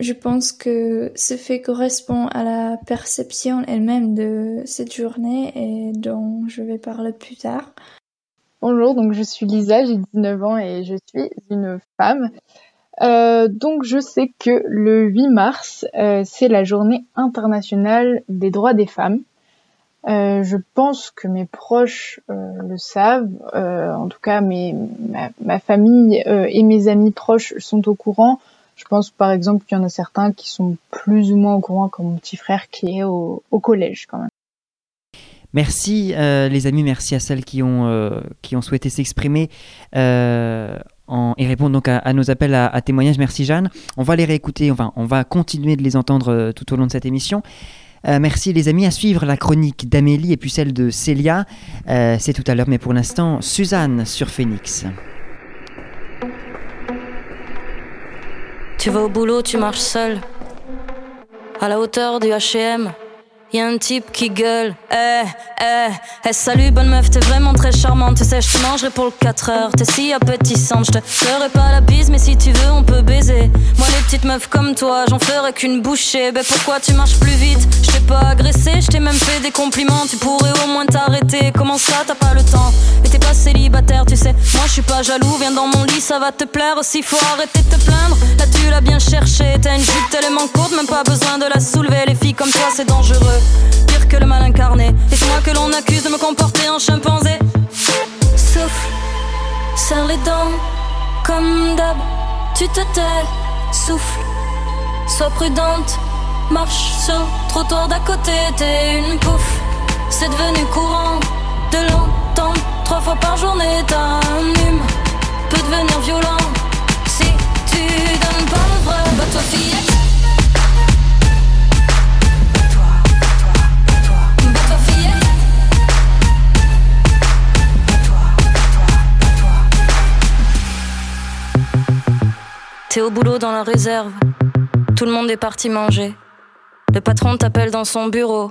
Je pense que ce fait correspond à la perception elle-même de cette journée et dont je vais parler plus tard. Bonjour, donc je suis Lisa, j'ai 19 ans et je suis une femme. Euh, donc je sais que le 8 mars, euh, c'est la journée internationale des droits des femmes. Euh, je pense que mes proches le savent, en tout cas mes, ma, famille et mes amis proches sont au courant. Je pense par exemple qu'il y en a certains qui sont plus ou moins au courant, comme mon petit frère qui est au, collège quand même. Merci euh, les amis, merci à celles qui ont, euh, souhaité s'exprimer euh, et répondre donc à, nos appels à, témoignages. Merci Jeanne. On va les réécouter, on va continuer de les entendre tout au long de cette émission. Merci les amis, à suivre la chronique d'Amélie et puis celle de Célia. C'est tout à l'heure, mais pour l'instant, Suzanne sur Phoenix. Tu vas au boulot, tu marches seul. À la hauteur du HM, y a un type qui gueule. Eh, eh, eh, salut, bonne meuf, t'es vraiment très charmante. Tu sais, je te mangerai pour le 4 heures. T'es si appétissante, je te ferai pas la bise, mais si tu veux, on peut baiser. Moi, les petites meufs comme toi, j'en ferai qu'une bouchée. Ben pourquoi tu marches plus vite? Pas agressé, je t'ai même fait des compliments. Tu pourrais au moins t'arrêter. Comment ça, t'as pas le temps? Et t'es pas célibataire, tu sais. Moi, je suis pas jaloux, viens dans mon lit, ça va te plaire. Aussi, faut arrêter de te plaindre. Là, tu l'as bien cherché. T'as une jupe tellement courte, même pas besoin de la soulever. Les filles comme toi, c'est dangereux. Pire que le mal incarné. Et c'est moi que l'on accuse de me comporter en chimpanzé. Souffle, serre les dents, comme d'hab. Tu te tais, souffle, sois prudente. Marche sur trottoir d'à côté, t'es une pouffe. C'est devenu courant de l'entendre trois fois par journée. T'as un hume, peut devenir violent. Si tu donnes pas le vrai, bah toi fillette. Bah. T'es au boulot dans la réserve. Tout le monde est parti manger. Le patron t'appelle dans son bureau.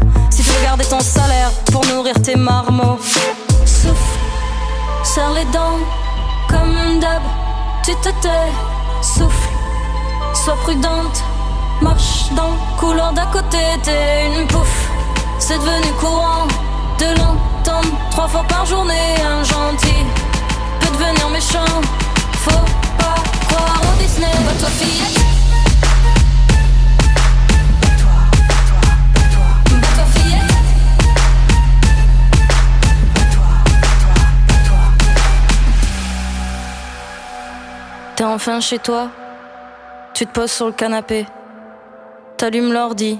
Si tu garder ton salaire pour nourrir tes marmots. Souffle, serre les dents, comme d'hab, tu te tais. Souffle, sois prudente, marche dans le couloir d'à côté. T'es une pouffe, c'est devenu courant de l'entendre trois fois par journée. Un gentil peut devenir méchant, faut pas croire au Disney. Enfin chez toi, tu te poses sur le canapé, t'allumes l'ordi,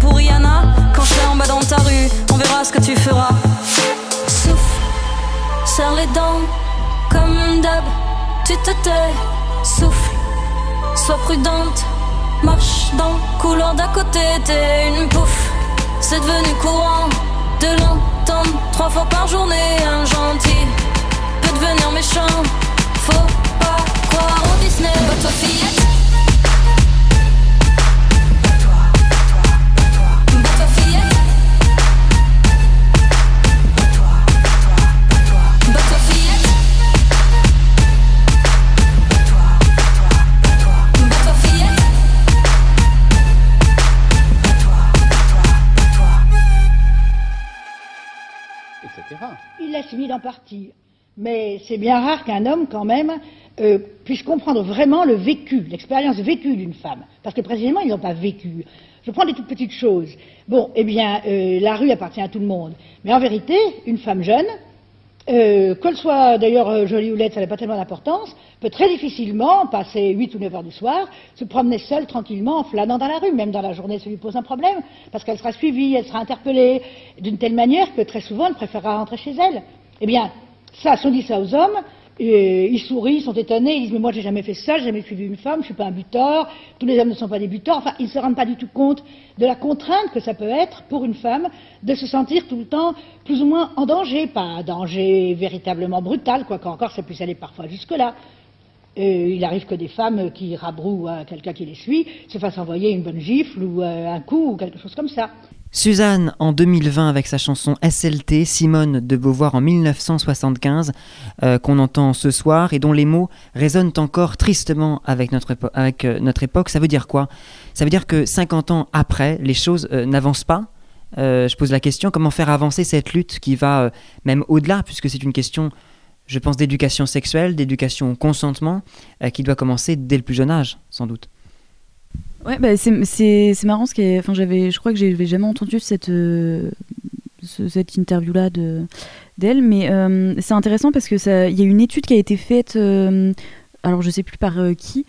pour Rihanna quand je serai en bas dans ta rue. On verra ce que tu feras. Souffle, serre les dents, comme d'hab, tu te tais. Souffle, sois prudente, marche dans le couloir d'à côté. T'es une pouffe, c'est devenu courant de l'entendre trois fois par journée. Un gentil peut devenir méchant, faut pas croire au Disney. Va-toi, fillette. L'assimile en partie. Mais c'est bien rare qu'un homme, quand même, euh, puisse comprendre vraiment le vécu, l'expérience vécue d'une femme. Parce que précisément, ils n'ont pas vécu. Je prends des toutes petites choses. Bon, eh bien, euh, la rue appartient à tout le monde. Mais en vérité, une femme jeune, euh, qu'elle soit d'ailleurs euh, jolie ou laide, ça n'a pas tellement d'importance, peut très difficilement passer 8 ou 9 heures du soir, se promener seule tranquillement en flânant dans la rue. Même dans la journée, ça lui pose un problème, parce qu'elle sera suivie, elle sera interpellée d'une telle manière que très souvent, elle préférera rentrer chez elle. Eh bien, ça, si on dit ça aux hommes, et ils sourient, ils sont étonnés, ils disent mais moi j'ai jamais fait ça, j'ai jamais suivi une femme, je suis pas un buteur, tous les hommes ne sont pas des buteurs, enfin ils se rendent pas du tout compte de la contrainte que ça peut être pour une femme de se sentir tout le temps plus ou moins en danger, pas un danger véritablement brutal, quoi qu'encore ça puisse aller parfois jusque-là. Euh, il arrive que des femmes qui rabrouent à quelqu'un qui les suit se fassent envoyer une bonne gifle ou euh, un coup ou quelque chose comme ça. Suzanne en 2020 avec sa chanson SLT, Simone de Beauvoir en 1975, euh, qu'on entend ce soir et dont les mots résonnent encore tristement avec notre, euh, époque. Ça veut dire quoi? Ça veut dire que 50 ans après, les choses euh, n'avancent pas? Je pose la question, comment faire avancer cette lutte qui va même au-delà, puisque c'est une question, je pense, d'éducation sexuelle, d'éducation au consentement, qui doit commencer dès le plus jeune âge, sans doute? Ouais, bah, c'est- marrant, ce qui enfin, j'avais, je crois que j'avais jamais entendu cette, euh, ce- cette interview-là de- d'elle, mais euh, c'est intéressant parce que ça- il y a une étude qui a été faite, euh, alors je sais plus par qui,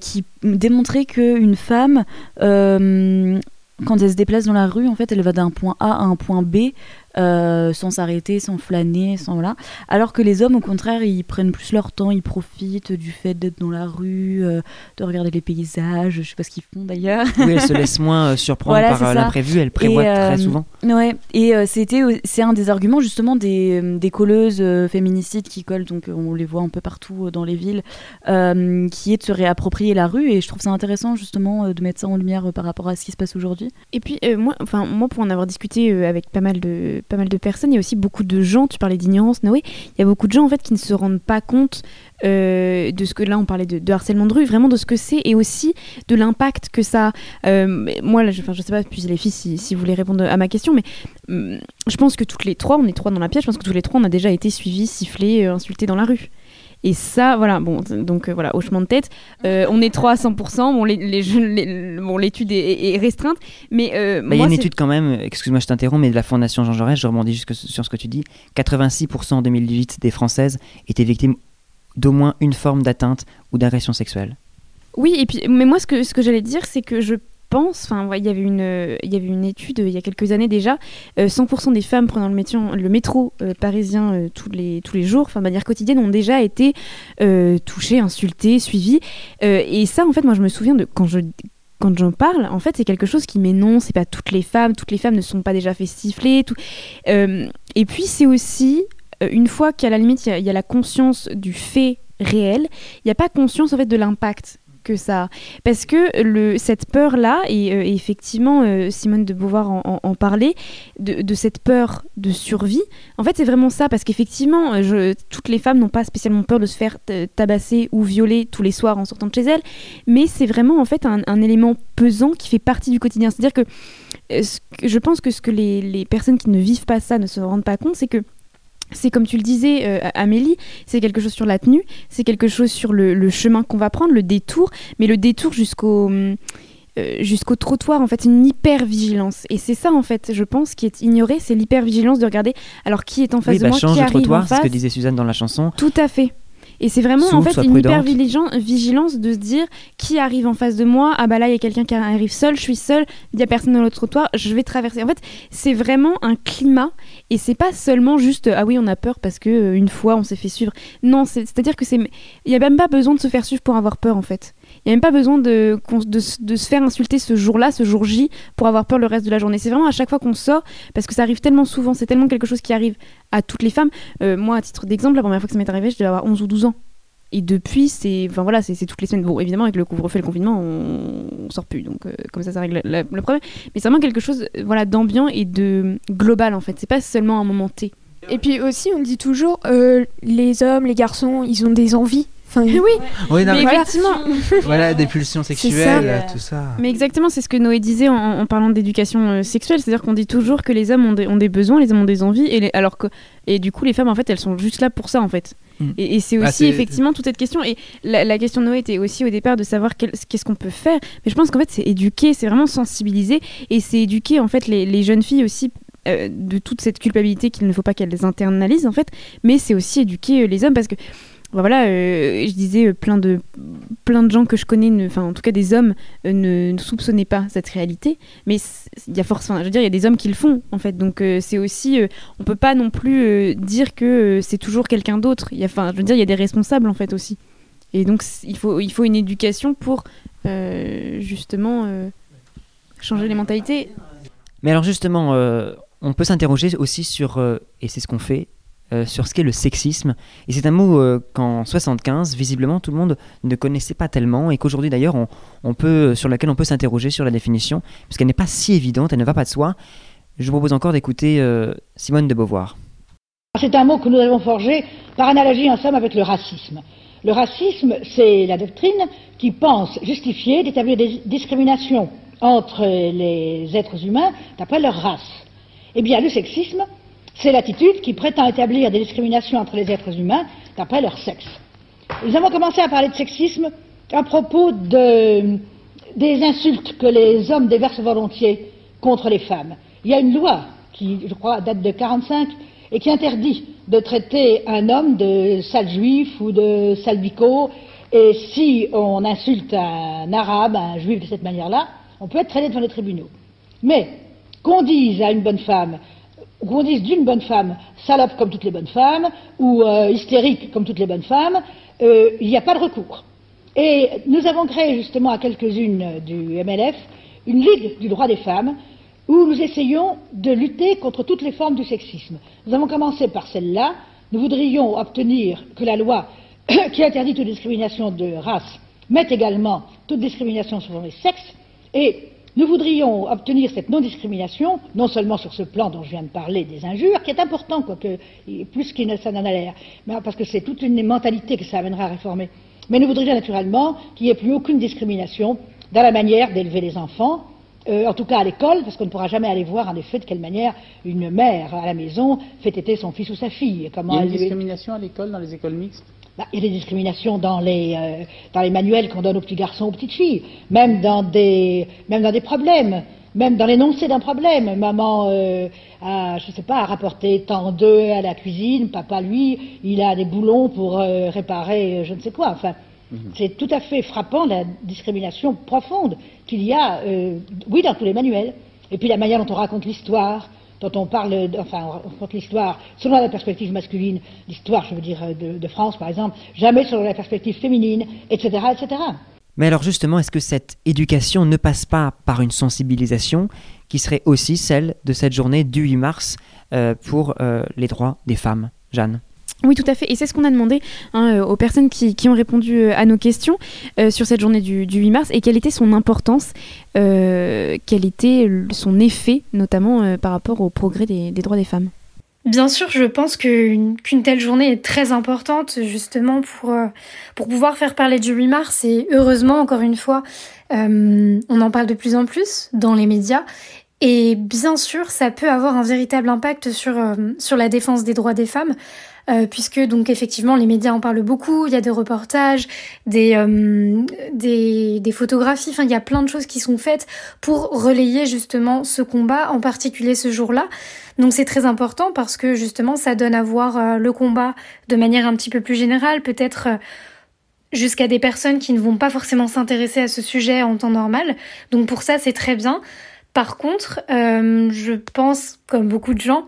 qui démontrait qu'une femme, quand elle se déplace dans la rue, en fait, elle va d'un point A à un point B. euh, sans s'arrêter, sans flâner, sans voilà. Alors que les hommes, au contraire, ils prennent plus leur temps, ils profitent du fait d'être dans la rue, euh, de regarder les paysages, je sais pas ce qu'ils font d'ailleurs. Oui, elle se laisse moins euh, surprendre Voilà, par l'imprévu, elle prévoit Et, euh, très souvent. Ouais, et euh, c'était c'est un des arguments justement des, des colleuses euh, féminicides qui collent, donc on les voit un peu partout euh, dans les villes, euh, qui est de se réapproprier la rue. Et je trouve ça intéressant justement euh, de mettre ça en lumière euh, par rapport à ce qui se passe aujourd'hui. Et puis euh, moi, enfin moi pour en avoir discuté euh, avec pas mal de pas mal de personnes, il y a aussi beaucoup de gens, tu parlais d'ignorance, Noé, il y a beaucoup de gens en fait qui ne se rendent pas compte euh, de ce que là on parlait de, harcèlement de rue, vraiment de ce que c'est et aussi de l'impact que ça. euh, moi, là, je, enfin, je sais pas, puis les filles, si, si vous voulez répondre à ma question, mais hum, je pense que toutes les trois, on est trois dans la pièce, je pense que tous les trois, on a déjà été suivis, sifflés, euh, insultés dans la rue. Et ça, voilà, bon, donc euh, voilà, hochement de tête. Euh, on est trois à 100%, bon, les, les jeunes- les- bon, l'étude est, est- est restreinte, mais euh, Bah, Il y a une étude quand même, excuse-moi je t'interromps, mais de la Fondation Jean Jaurès, je rebondis jusque sur ce que tu dis, 86% en 2018 des Françaises étaient victimes d'au moins une forme d'atteinte ou d'agression sexuelle. Oui, et puis, mais moi, ce que, ce que j'allais dire, c'est que je pense, enfin, ouais, il y avait une, euh, il y avait une étude euh, il y a quelques années déjà, euh, 100% des femmes prenant le, métro euh, parisien euh, tous, les, tous les jours, enfin, de manière quotidienne, ont déjà été euh, touchées, insultées, suivies. Euh, et ça, en fait, moi, je me souviens de quand je quand j'en parle, en fait, c'est quelque chose qui m'énonce. C'est pas toutes les femmes, toutes les femmes ne sont pas déjà fait siffler. Euh, et puis, c'est aussi euh, une fois qu'à la limite, il y a- il y, a la conscience du fait réel, il n'y a pas conscience en fait de l'impact que ça. Parce que cette peur-là, et, euh, effectivement, euh, Simone de Beauvoir en, en- parlait, de, cette peur de survie, en fait, c'est vraiment ça, parce qu'effectivement, euh, toutes les femmes n'ont pas spécialement peur de se faire tabasser ou violer tous les soirs en sortant de chez elles, mais c'est vraiment en fait un, élément pesant qui fait partie du quotidien. C'est-à-dire que, je pense que ce que les personnes qui ne vivent pas ça ne se rendent pas compte, c'est que c'est comme tu le disais, euh, Amélie, c'est quelque chose sur la tenue, c'est quelque chose sur le, le chemin qu'on va prendre, le détour, mais le détour jusqu'au euh, jusqu'au trottoir, en fait, une hyper-vigilance. Et c'est ça, en fait, je pense, qui est ignoré, c'est l'hyper-vigilance de regarder alors qui est en face oui, de bah, moi, change qui arrive en trottoir, c'est ce face. que disait Suzanne dans la chanson. Tout à fait. Et c'est vraiment en fait une hyper vigilance- de se dire qui arrive en face de moi? Ah bah là il y a quelqu'un qui arrive seul, je suis seule, il y a personne dans l'autre trottoir, je vais traverser. En fait, c'est vraiment un climat et c'est pas seulement juste ah oui on a peur parce que euh, une fois on s'est fait suivre. Non, c'est- c'est-à-dire que c'est il y a même pas besoin de se faire suivre pour avoir peur en fait. Il y a même pas besoin de, se faire insulter ce jour-là, ce jour J, pour avoir peur le reste de la journée. C'est vraiment à chaque fois qu'on sort, parce que ça arrive tellement souvent, c'est tellement quelque chose qui arrive à toutes les femmes. Euh, moi, à titre d'exemple, la première fois que ça m'est arrivé, je devais avoir 11 ou 12 ans. Et depuis, c'est enfin voilà, c'est toutes les semaines. Bon, évidemment, avec le couvre-feu le confinement, on, on sort plus, donc euh, comme ça, ça règle le problème. Mais c'est vraiment quelque chose, euh, voilà, d'ambiant et de global en fait. C'est pas seulement un moment T. Et puis aussi, on dit toujours, les hommes, les garçons, ils ont des envies. Enfin, oui, Oui, non, mais mais- effectivement. Voilà, des pulsions sexuelles, ça. tout ça. Mais exactement, c'est ce que Noé disait en, en parlant d'éducation euh, sexuelle, c'est-à-dire qu'on dit toujours que les hommes ont des, ont des besoins, les hommes ont des envies, et les- alors que et du coup les femmes en fait elles sont juste là pour ça en fait. Mm. Et, et c'est Bah, aussi c'est- effectivement toute cette question. Et la, la question de Noé était aussi au départ de savoir qu'est-ce qu'on peut faire. Mais je pense qu'en fait c'est éduquer, c'est vraiment sensibiliser, et c'est éduquer en fait les, les jeunes filles aussi euh, de toute cette culpabilité qu'il ne faut pas qu'elles les internalisent en fait. Mais c'est aussi éduquer euh, les hommes parce que bah voilà, euh, je disais euh, plein de plein de gens que je connais, enfin en tout cas des hommes euh, ne, soupçonnaient pas cette réalité, mais il y a force, enfin, je veux dire, il y a des hommes qui le font en fait, donc c'est aussi, on peut pas non plus dire que c'est toujours quelqu'un d'autre. Il y a, enfin, je veux dire, il y a des responsables en fait aussi, et donc il faut il faut une éducation pour justement changer les mentalités. Mais alors justement, on peut s'interroger aussi sur, et c'est ce qu'on fait, euh, sur ce qu'est le sexisme. Et c'est un mot euh, qu'en 75, visiblement, tout le monde ne connaissait pas tellement, et qu'aujourd'hui d'ailleurs, on, peut, sur laquelle on peut s'interroger sur la définition, puisqu'elle n'est pas si évidente, elle ne va pas de soi. Je vous propose encore d'écouter euh, Simone de Beauvoir. C'est un mot que nous avons forgé par analogie en somme avec le racisme. Le racisme, c'est la doctrine qui pense justifier d'établir des discriminations entre les êtres humains d'après leur race. Eh bien, le sexisme, c'est l'attitude qui prétend établir des discriminations entre les êtres humains d'après leur sexe. Nous avons commencé à parler de sexisme à propos de- des insultes que les hommes déversent volontiers contre les femmes. Il y a une loi qui, je crois, date de 45 et qui interdit de traiter un homme de sale juif ou de sale bico. Et si on insulte un arabe, un juif de cette manière-là, on peut être traîné devant les tribunaux. Mais qu'on dise à une bonne femme, dise d'une bonne femme salope comme toutes les bonnes femmes, ou euh, hystérique comme toutes les bonnes femmes, euh, il n'y a pas de recours. Et nous avons créé justement à quelques-unes du MLF une ligue du droit des femmes où nous essayons de lutter contre toutes les formes du sexisme. Nous avons commencé par celle-là. Nous voudrions obtenir que la loi qui interdit toute discrimination de race mette également toute discrimination selon les sexes. Et Nous voudrions obtenir cette non-discrimination, non seulement sur ce plan dont je viens de parler des injures, qui est important, quoique plus qu'il ne ça n'en a l'air, parce que c'est toute une mentalité que ça amènera à réformer. Mais nous voudrions naturellement qu'il n'y ait plus aucune discrimination dans la manière d'élever les enfants, euh, en tout cas à l'école, parce qu'on ne pourra jamais aller voir en effet de quelle manière une mère à la maison fait têter son fils ou sa fille. Comment il y a une elle- discrimination à l'école, dans les écoles mixtes? Bah, il y a des discriminations dans les, euh, dans les manuels qu'on donne aux petits garçons, aux petites filles, même dans des, même dans des problèmes, même dans l'énoncé d'un problème. Maman euh, a, je sais pas, a rapporté tant d'œufs à la cuisine, papa lui, il a des boulons pour euh, réparer je ne sais quoi. Enfin, c'est tout à fait frappant la discrimination profonde qu'il y a, oui, dans tous les manuels. Et puis la manière dont on raconte l'histoire, dont on parle, enfin, on raconte l'histoire selon la perspective masculine, l'histoire, je veux dire, de, de France, par exemple, jamais selon la perspective féminine, etc., etc. Mais alors justement, est-ce que cette éducation ne passe pas par une sensibilisation qui serait aussi celle de cette journée du 8 mars euh, pour euh, les droits des femmes Jeanne? Oui, tout à fait. Et c'est ce qu'on a demandé hein, euh, aux personnes qui, ont répondu euh, à nos questions euh, sur cette journée du, du 8 mars et quelle était son importance, quel était son effet, notamment par rapport au progrès des, droits des femmes? Bien sûr, je pense qu'une telle journée est très importante justement pour, pour pouvoir faire parler du 8 mars et heureusement, encore une fois, on en parle de plus en plus dans les médias et bien sûr, ça peut avoir un véritable impact sur, sur la défense des droits des femmes. Euh, puisque donc effectivement les médias en parlent beaucoup, il y a des reportages, des, euh, des, des photographies, enfin il y a plein de choses qui sont faites pour relayer justement ce combat, en particulier ce jour-là. Donc c'est très important parce que justement ça donne à voir euh, le combat de manière un petit peu plus générale, peut-être jusqu'à des personnes qui ne vont pas forcément s'intéresser à ce sujet en temps normal. Donc pour ça c'est très bien. Par contre, je pense, comme beaucoup de gens,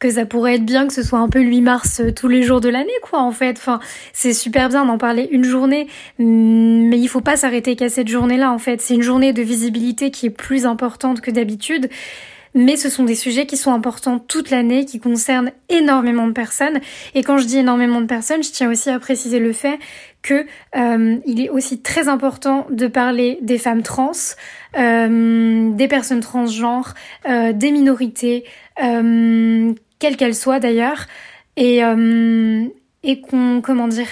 que ça pourrait être bien que ce soit un peu le 8 mars euh, tous les jours de l'année, quoi, en fait. Enfin, c'est super bien d'en parler une journée, mm, mais il faut pas s'arrêter qu'à cette journée-là, en fait. C'est une journée de visibilité qui est plus importante que d'habitude. Mais ce sont des sujets qui sont importants toute l'année, qui concernent énormément de personnes. Et quand je dis énormément de personnes, je tiens aussi à préciser le fait que euh, il est aussi très important de parler des femmes trans, euh, des personnes transgenres, euh, des minorités, quelles qu'elles soient d'ailleurs, et, euh, et qu'on, comment dire,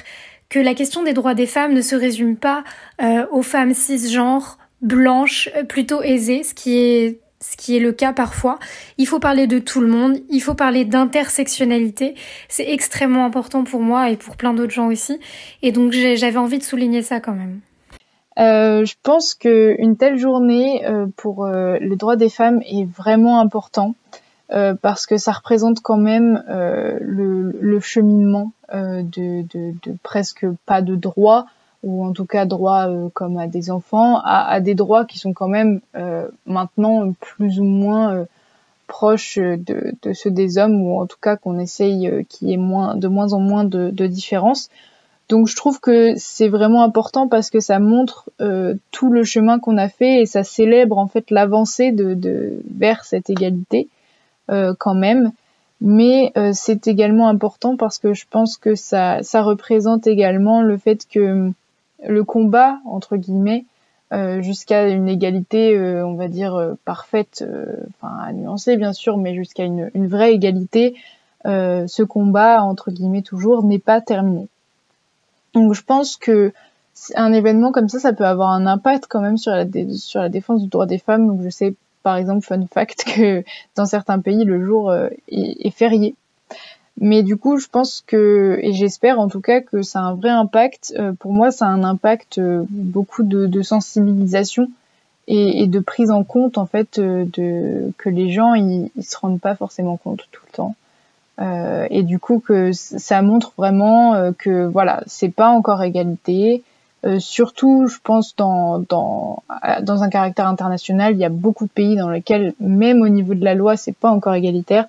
que la question des droits des femmes ne se résume pas euh, aux femmes cisgenres, blanches, euh, plutôt aisées, ce qui est ce qui est le cas parfois. Il faut parler de tout le monde, il faut parler d'intersectionnalité. C'est extrêmement important pour moi et pour plein d'autres gens aussi. Et donc j'avais envie de souligner ça quand même. Je pense qu'une telle journée pour euh, les droits des femmes est vraiment important euh, parce que ça représente quand même euh, le, le cheminement euh, de, de, de presque pas de droits ou en tout cas droits euh, comme à des enfants à, à des droits qui sont quand même euh, maintenant plus ou moins proches de, de ceux des hommes ou en tout cas qu'on essaye qu'il y ait moins de moins en moins de, de différences. Donc je trouve que c'est vraiment important parce que ça montre euh, tout le chemin qu'on a fait et ça célèbre en fait l'avancée de, de vers cette égalité quand même. Mais euh, c'est également important parce que je pense que ça ça représente également le fait que le combat entre guillemets euh, jusqu'à une égalité, euh, on va dire euh, parfaite, euh, enfin à nuancer bien sûr, mais jusqu'à une, vraie égalité, euh, ce combat entre guillemets toujours n'est pas terminé. Donc je pense que un événement comme ça, ça peut avoir un impact quand même sur la, sur la défense du droit des femmes. Donc je sais par exemple, fun fact, que dans certains pays, le jour euh, est, férié. Mais du coup, je pense que, et j'espère en tout cas que ça a un vrai impact. Euh, pour moi, ça a un impact euh, beaucoup de, sensibilisation et, de prise en compte en fait de que les gens ils, ils se rendent pas forcément compte tout le temps. Et du coup que ça montre vraiment que voilà c'est pas encore égalité Euh, surtout je pense dans dans euh, dans un caractère international il y a beaucoup de pays dans lesquels même au niveau de la loi c'est pas encore égalitaire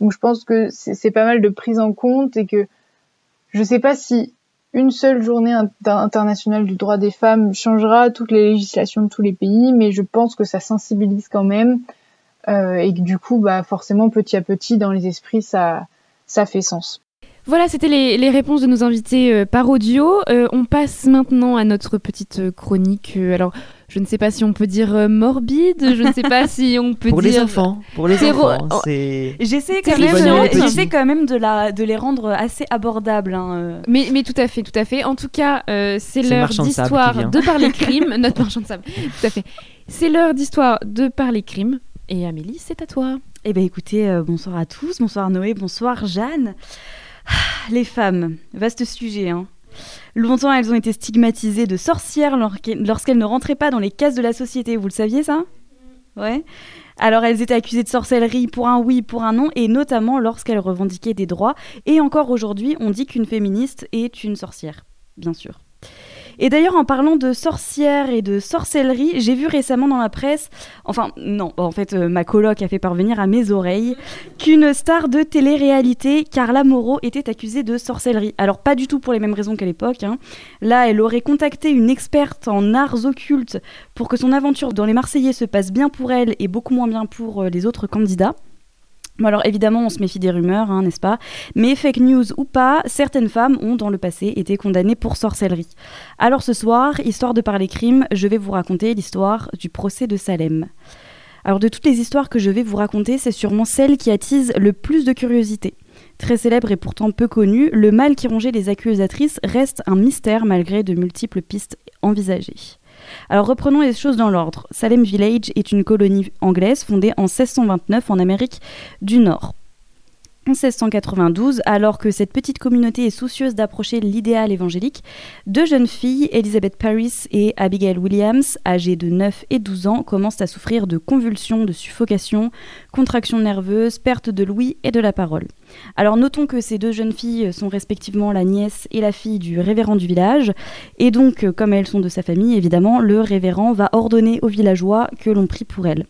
donc je pense que c'est pas mal de prise en compte et que je sais pas si une seule journée inter- internationale du droit des femmes changera toutes les législations de tous les pays, mais je pense que ça sensibilise quand même euh, et que du coup, bah forcément, petit à petit, dans les esprits, ça ça fait sens. Voilà, c'était les, les réponses de nos invités euh, par audio. Euh, on passe maintenant à notre petite chronique. Euh, alors, je ne sais pas si on peut dire euh, morbide, je ne sais pas si on peut Pour dire. les enfants, pour les enfants, oh, c'est. J'essaie quand, même, quand même de, la, de les rendre assez abordables. hein. Mais, mais tout à fait, tout à fait. En tout cas, euh, c'est l'heure de d'histoire de parler crime. Notre marchand de sable, tout à fait. C'est l'heure d'histoire de parler crime. Et Amélie, c'est à toi. Eh bien écoutez, euh, bonsoir à tous, bonsoir Noé, bonsoir Jeanne. Les femmes, vaste sujet. Hein. Longtemps, elles ont été stigmatisées de sorcières lor- lorsqu'elles ne rentraient pas dans les cases de la société. Vous le saviez ça? Ouais. Alors elles étaient accusées de sorcellerie pour un oui, pour un non, et notamment lorsqu'elles revendiquaient des droits. Et encore aujourd'hui, on dit qu'une féministe est une sorcière, bien sûr. Et d'ailleurs, en parlant de sorcières et de sorcellerie, j'ai vu récemment dans la presse, enfin non, en fait, euh, ma coloc a fait parvenir à mes oreilles qu'une star de télé-réalité, Carla Moreau, était accusée de sorcellerie. Alors pas du tout pour les mêmes raisons qu'à l'époque. hein. Là, elle aurait contacté une experte en arts occultes pour que son aventure dans les Marseillais se passe bien pour elle et beaucoup moins bien pour euh, les autres candidats. Alors évidemment, on se méfie des rumeurs, hein, n'est-ce pas? Mais fake news ou pas, certaines femmes ont dans le passé été condamnées pour sorcellerie. Alors ce soir, histoire de parler crime, je vais vous raconter l'histoire du procès de Salem. Alors de toutes les histoires que je vais vous raconter, c'est sûrement celle qui attise le plus de curiosité. Très célèbre et pourtant peu connue, le mal qui rongeait les accusatrices reste un mystère malgré de multiples pistes envisagées. Alors reprenons les choses dans l'ordre. Salem Village est une colonie anglaise fondée en 1629 en Amérique du Nord. En 1692, alors que cette petite communauté est soucieuse d'approcher l'idéal évangélique, deux jeunes filles, Elizabeth Paris et Abigail Williams, âgées de 9 et 12 ans, commencent à souffrir de convulsions, de suffocation, contractions nerveuses, perte de l'ouïe et de la parole. Alors notons que ces deux jeunes filles sont respectivement la nièce et la fille du révérend du village, et donc comme elles sont de sa famille, évidemment, le révérend va ordonner aux villageois que l'on prie pour elles.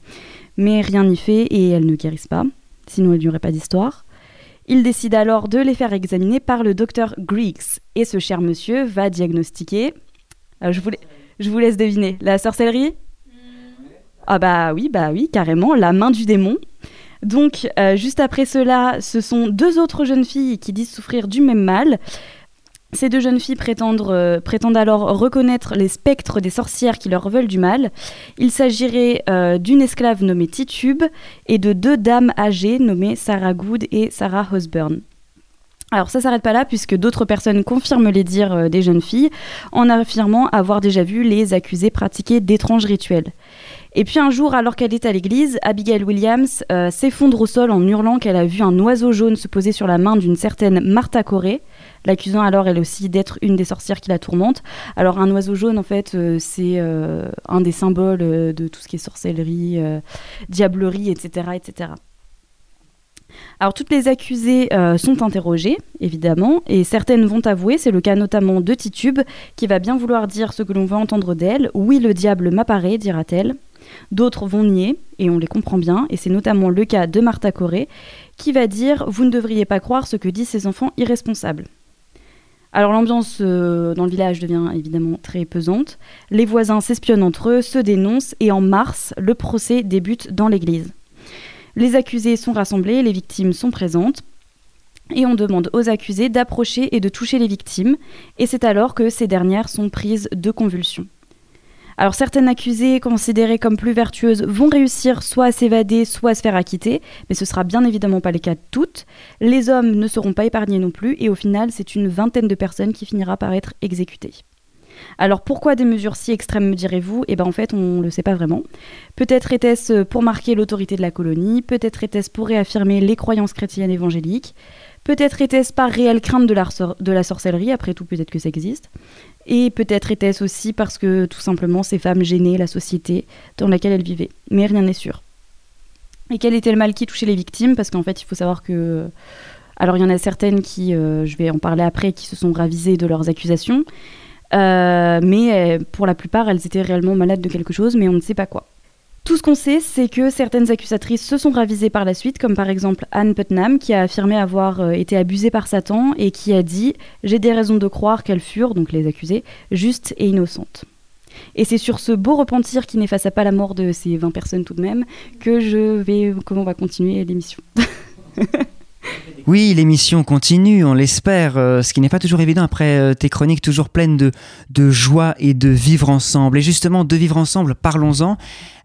Mais rien n'y fait et elles ne guérissent pas, sinon il n'y aurait pas d'histoire. Il décide alors de les faire examiner par le docteur Griggs, et ce cher monsieur va diagnostiquer... Euh, je, vous la- je vous laisse deviner, la sorcellerie? Ah bah oui, bah oui, carrément, la main du démon. Donc, euh, juste après cela, ce sont deux autres jeunes filles qui disent souffrir du même mal. Ces deux jeunes filles prétendent, euh, prétendent alors reconnaître les spectres des sorcières qui leur veulent du mal. Il s'agirait euh, d'une esclave nommée Titube et de deux dames âgées nommées Sarah Good et Sarah Osborne. Alors ça s'arrête pas là puisque d'autres personnes confirment les dires euh, des jeunes filles en affirmant avoir déjà vu les accusés pratiquer d'étranges rituels. Et puis un jour, alors qu'elle est à l'église, Abigail Williams euh, s'effondre au sol en hurlant qu'elle a vu un oiseau jaune se poser sur la main d'une certaine Martha Corey, l'accusant alors elle aussi d'être une des sorcières qui la tourmente. Alors un oiseau jaune, en fait, euh, c'est euh, un des symboles de tout ce qui est sorcellerie, diablerie, etc., etc. Alors toutes les accusées sont interrogées, évidemment, et certaines vont avouer, c'est le cas notamment de Titube, qui va bien vouloir dire ce que l'on veut entendre d'elle. Oui, le diable m'apparaît, dira-t-elle. D'autres vont nier, et on les comprend bien, et c'est notamment le cas de Martha Corée, qui va dire Vous ne devriez pas croire ce que disent ces enfants irresponsables. Alors l'ambiance euh, dans le village devient évidemment très pesante. Les voisins s'espionnent entre eux, se dénoncent, et en mars, le procès débute dans l'église. Les accusés sont rassemblés, les victimes sont présentes, et on demande aux accusés d'approcher et de toucher les victimes, et c'est alors que ces dernières sont prises de convulsions. Alors certaines accusées considérées comme plus vertueuses vont réussir soit à s'évader, soit à se faire acquitter, mais ce sera bien évidemment pas le cas de toutes. Les hommes ne seront pas épargnés non plus, et au final, c'est une vingtaine de personnes qui finira par être exécutées. Alors pourquoi des mesures si extrêmes me direz-vous? Eh bien en fait on ne le sait pas vraiment. Peut-être était-ce pour marquer l'autorité de la colonie, peut-être était-ce pour réaffirmer les croyances chrétiennes évangéliques, peut-être était-ce par réelle crainte de la, sorcellerie, après tout peut-être que ça existe, et peut-être était-ce aussi parce que tout simplement ces femmes gênaient la société dans laquelle elles vivaient. Mais rien n'est sûr. Et quel était le mal qui touchait les victimes? Parce qu'en fait il faut savoir que... Alors il y en a certaines qui, euh, je vais en parler après, qui se sont ravisées de leurs accusations. Euh, mais euh, pour la plupart, elles étaient réellement malades de quelque chose, mais on ne sait pas quoi. Tout ce qu'on sait, c'est que certaines accusatrices se sont ravisées par la suite, comme par exemple Anne Putnam, qui a affirmé avoir euh, été abusée par Satan et qui a dit J'ai des raisons de croire qu'elles furent, donc les accusées, justes et innocentes. Et c'est sur ce beau repentir qui n'effaça pas la mort de ces 20 personnes tout de même que je vais, comment on va continuer l'émission. Oui, l'émission continue, on l'espère, euh, ce qui n'est pas toujours évident après euh, tes chroniques toujours pleines de, de joie et de vivre ensemble. Et justement, de vivre ensemble, parlons-en.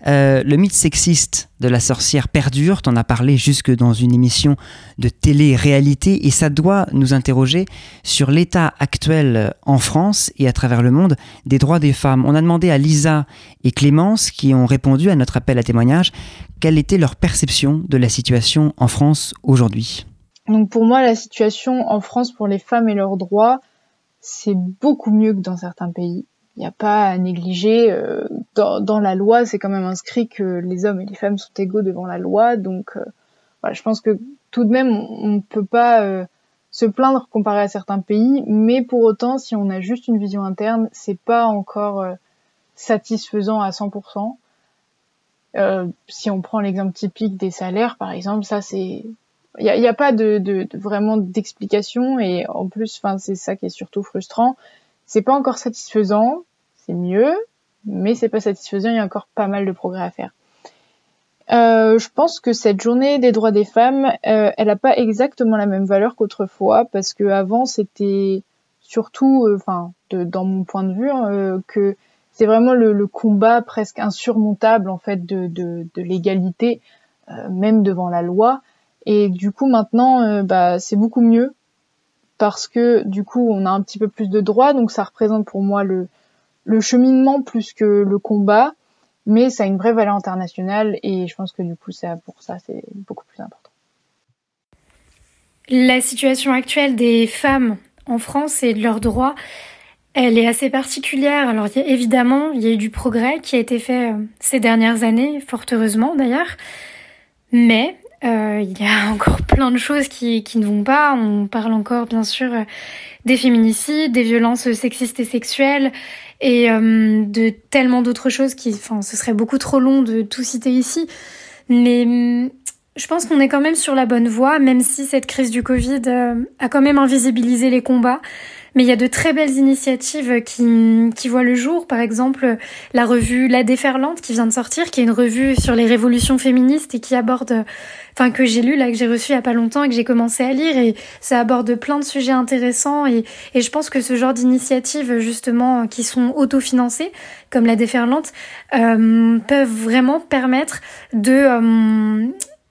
Euh, le mythe sexiste de la sorcière perdure, t'en as parlé jusque dans une émission de télé-réalité, et ça doit nous interroger sur l'état actuel en France et à travers le monde des droits des femmes. On a demandé à Lisa et Clémence, qui ont répondu à notre appel à témoignage, quelle était leur perception de la situation en France aujourd'hui. Donc pour moi, la situation en France pour les femmes et leurs droits, c'est beaucoup mieux que dans certains pays. Il n'y a pas à négliger. euh, dans, dans la loi, c'est quand même inscrit que les hommes et les femmes sont égaux devant la loi. Donc euh, voilà, je pense que tout de même, on ne peut pas euh, se plaindre comparé à certains pays. Mais pour autant, si on a juste une vision interne, c'est pas encore euh, satisfaisant à 100%. Euh, si on prend l'exemple typique des salaires, par exemple, ça c'est il n'y a, a, pas de, de, de vraiment d'explication et en plus, enfin, c'est ça qui est surtout frustrant. C'est pas encore satisfaisant, c'est mieux, mais c'est pas satisfaisant. Il y a encore pas mal de progrès à faire. Euh, je pense que cette journée des droits des femmes, euh, elle n'a pas exactement la même valeur qu'autrefois parce que avant c'était surtout, enfin, dans mon point de vue, euh, que c'est vraiment le, combat presque insurmontable en fait de, de, l'égalité, euh, même devant la loi. Et du coup, maintenant, euh, bah, c'est beaucoup mieux parce que du coup, on a un petit peu plus de droits, donc ça représente pour moi le, le cheminement plus que le combat, mais ça a une vraie valeur internationale et je pense que du coup, ça, pour ça, c'est beaucoup plus important. La situation actuelle des femmes en France et de leurs droits, elle est assez particulière. Alors évidemment, il y a eu du progrès qui a été fait euh, ces dernières années, fort heureusement d'ailleurs, mais euh, il y a encore plein de choses qui, qui ne vont pas. On parle encore, bien sûr, des féminicides, des violences sexistes et sexuelles, et euh, de tellement d'autres choses qui, enfin, ce serait beaucoup trop long de tout citer ici. Mais hum, je pense qu'on est quand même sur la bonne voie, même si cette crise du Covid euh, a quand même invisibilisé les combats. Mais il y a de très belles initiatives qui, qui voient le jour. Par exemple, la revue La Déferlante qui vient de sortir, qui est une revue sur les révolutions féministes et qui aborde, enfin que j'ai lu là, que j'ai reçu il y a pas longtemps et que j'ai commencé à lire et ça aborde plein de sujets intéressants et, et je pense que ce genre d'initiatives justement qui sont autofinancées, comme La Déferlante, euh, peuvent vraiment permettre de euh,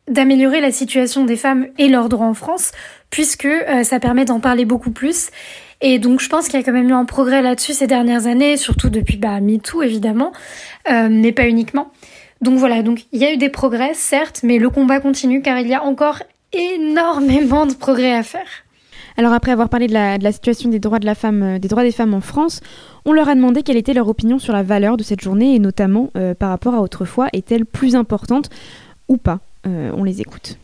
d'améliorer la situation des femmes et leurs droits en France, puisque euh, ça permet d'en parler beaucoup plus. Et donc je pense qu'il y a quand même eu un progrès là-dessus ces dernières années, surtout depuis bah, MeToo évidemment, euh, mais pas uniquement. Donc voilà, donc il y a eu des progrès, certes, mais le combat continue car il y a encore énormément de progrès à faire. Alors après avoir parlé de la, situation des droits de la femme, euh, des droits des femmes en France, on leur a demandé quelle était leur opinion sur la valeur de cette journée et notamment euh, par rapport à autrefois, est-elle plus importante ou pas? On les écoute.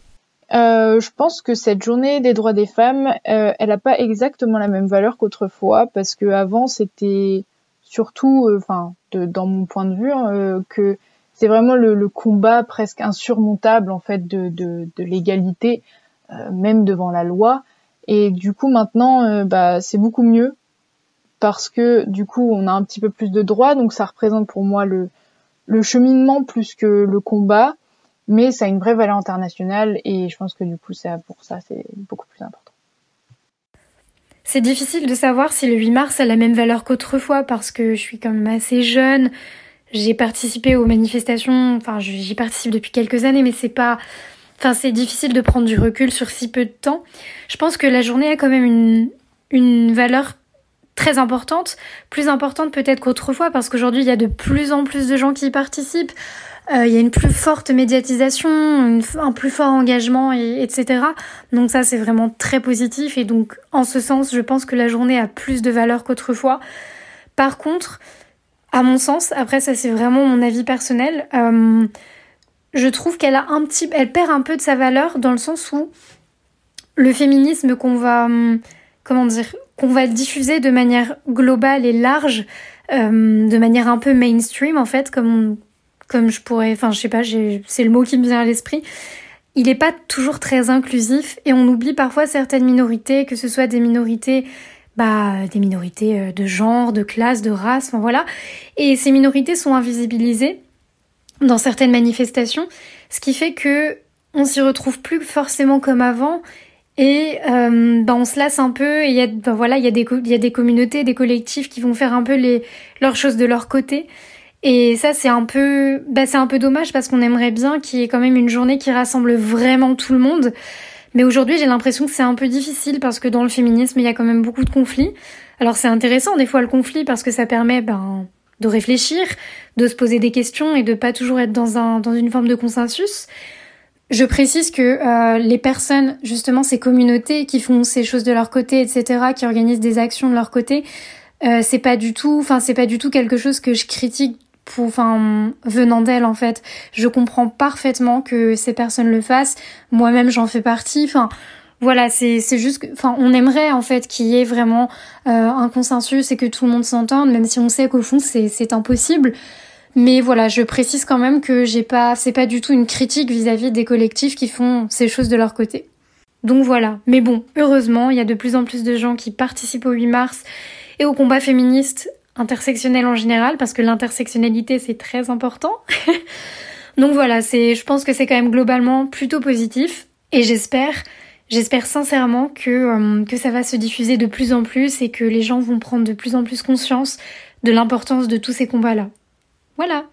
Euh, je pense que cette journée des droits des femmes, euh, elle n'a pas exactement la même valeur qu'autrefois parce que avant c'était surtout, enfin, dans mon point de vue, euh, que c'est vraiment le, le, combat presque insurmontable en fait de, de, de l'égalité, euh, même devant la loi. Et du coup maintenant, euh, bah, c'est beaucoup mieux parce que du coup on a un petit peu plus de droits, donc ça représente pour moi le, le cheminement plus que le combat mais ça a une vraie valeur internationale et je pense que du coup ça pour ça c'est beaucoup plus important. C'est difficile de savoir si le 8 mars a la même valeur qu'autrefois parce que je suis quand même assez jeune. J'ai participé aux manifestations, enfin j'y participe depuis quelques années mais c'est pas enfin c'est difficile de prendre du recul sur si peu de temps. Je pense que la journée a quand même une une valeur très importante, plus importante peut-être qu'autrefois parce qu'aujourd'hui il y a de plus en plus de gens qui y participent il y a une plus forte médiatisation, un plus fort engagement, et, etc. Donc ça, c'est vraiment très positif. Et donc, en ce sens, je pense que la journée a plus de valeur qu'autrefois. Par contre, à mon sens, après ça, c'est vraiment mon avis personnel, euh, je trouve qu'elle a un petit, elle perd un peu de sa valeur dans le sens où le féminisme qu'on va, comment dire, qu'on va diffuser de manière globale et large, euh, de manière un peu mainstream en fait, comme on comme je pourrais, enfin je sais pas, c'est le mot qui me vient à l'esprit, il n'est pas toujours très inclusif et on oublie parfois certaines minorités, que ce soit des minorités, bah, des minorités de genre, de classe, de race, enfin voilà. Et ces minorités sont invisibilisées dans certaines manifestations, ce qui fait que on s'y retrouve plus forcément comme avant Et euh, bah, on se lasse un peu et il y a, bah, voilà, il y, des il y a des communautés, des collectifs qui vont faire un peu les, leurs choses de leur côté. Et ça, c'est un peu, bah, c'est un peu dommage parce qu'on aimerait bien qu'il y ait quand même une journée qui rassemble vraiment tout le monde. Mais aujourd'hui, j'ai l'impression que c'est un peu difficile parce que dans le féminisme, il y a quand même beaucoup de conflits. Alors c'est intéressant des fois le conflit parce que ça permet ben, de réfléchir, de se poser des questions et de pas toujours être dans, un, dans une forme de consensus. Je précise que euh, les personnes, justement ces communautés qui font ces choses de leur côté, etc., qui organisent des actions de leur côté, euh, c'est pas du tout, enfin c'est pas du tout quelque chose que je critique enfin venant d'elles en fait. Je comprends parfaitement que ces personnes le fassent. Moi-même j'en fais partie. Enfin voilà, c'est juste, enfin on aimerait en fait qu'il y ait vraiment euh, un consensus et que tout le monde s'entende, même si on sait qu'au fond c'est c'est impossible. Mais voilà, je précise quand même que j'ai pas, c'est pas du tout une critique vis-à-vis des collectifs qui font ces choses de leur côté. Donc voilà. Mais bon, heureusement, il y a de plus en plus de gens qui participent au 8 mars et au combat féministe intersectionnel en général, parce que l'intersectionnalité c'est très important. Donc voilà, c'est, je pense que c'est quand même globalement plutôt positif et j'espère, j'espère sincèrement que, euh, que ça va se diffuser de plus en plus et que les gens vont prendre de plus en plus conscience de l'importance de tous ces combats-là. Voilà.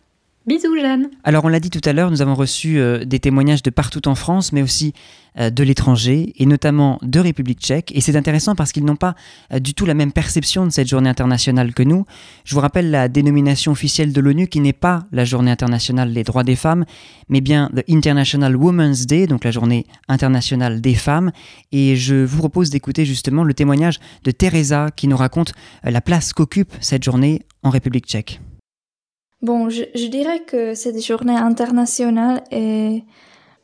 Bisous Jeanne. Alors on l'a dit tout à l'heure, nous avons reçu euh, des témoignages de partout en France, mais aussi euh, de l'étranger, et notamment de République tchèque. Et c'est intéressant parce qu'ils n'ont pas euh, du tout la même perception de cette journée internationale que nous. Je vous rappelle la dénomination officielle de l'ONU qui n'est pas la journée internationale des droits des femmes, mais bien the International Women's Day, donc la journée internationale des femmes. Et je vous propose d'écouter justement le témoignage de Teresa qui nous raconte la place qu'occupe cette journée en République tchèque. Bon, je, dirais que cette journée internationale est,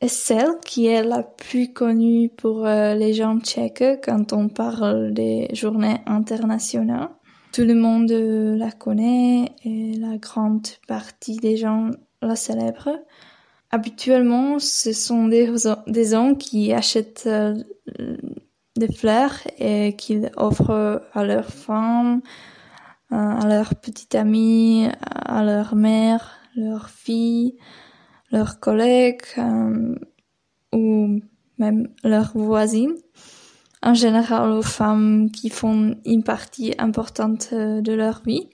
celle qui est la plus connue pour euh, les gens tchèques quand on parle des journées internationales. Tout le monde la connaît et la grande partie des gens la célèbrent. Habituellement, ce sont des, des hommes qui achètent euh, des fleurs et qu'ils offrent à leurs femmes à leurs petites amies, à leur mère, leurs filles, leurs collègues euh, ou même leurs voisines. En général aux femmes qui font une partie importante euh, de leur vie.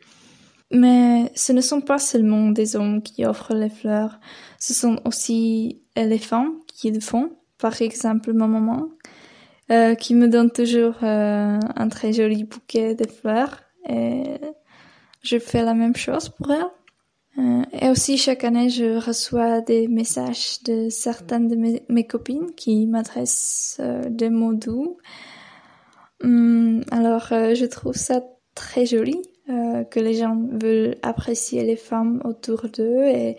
Mais ce ne sont pas seulement des hommes qui offrent les fleurs, ce sont aussi les femmes qui le font. Par exemple, ma maman, euh, qui me donne toujours euh, un très joli bouquet de fleurs et je fais la même chose pour elle. Euh, et aussi, chaque année, je reçois des messages de certaines de mes, copines qui m'adressent euh, des mots doux. Hum, alors, euh, je trouve ça très joli que les gens veulent apprécier les femmes autour d'eux et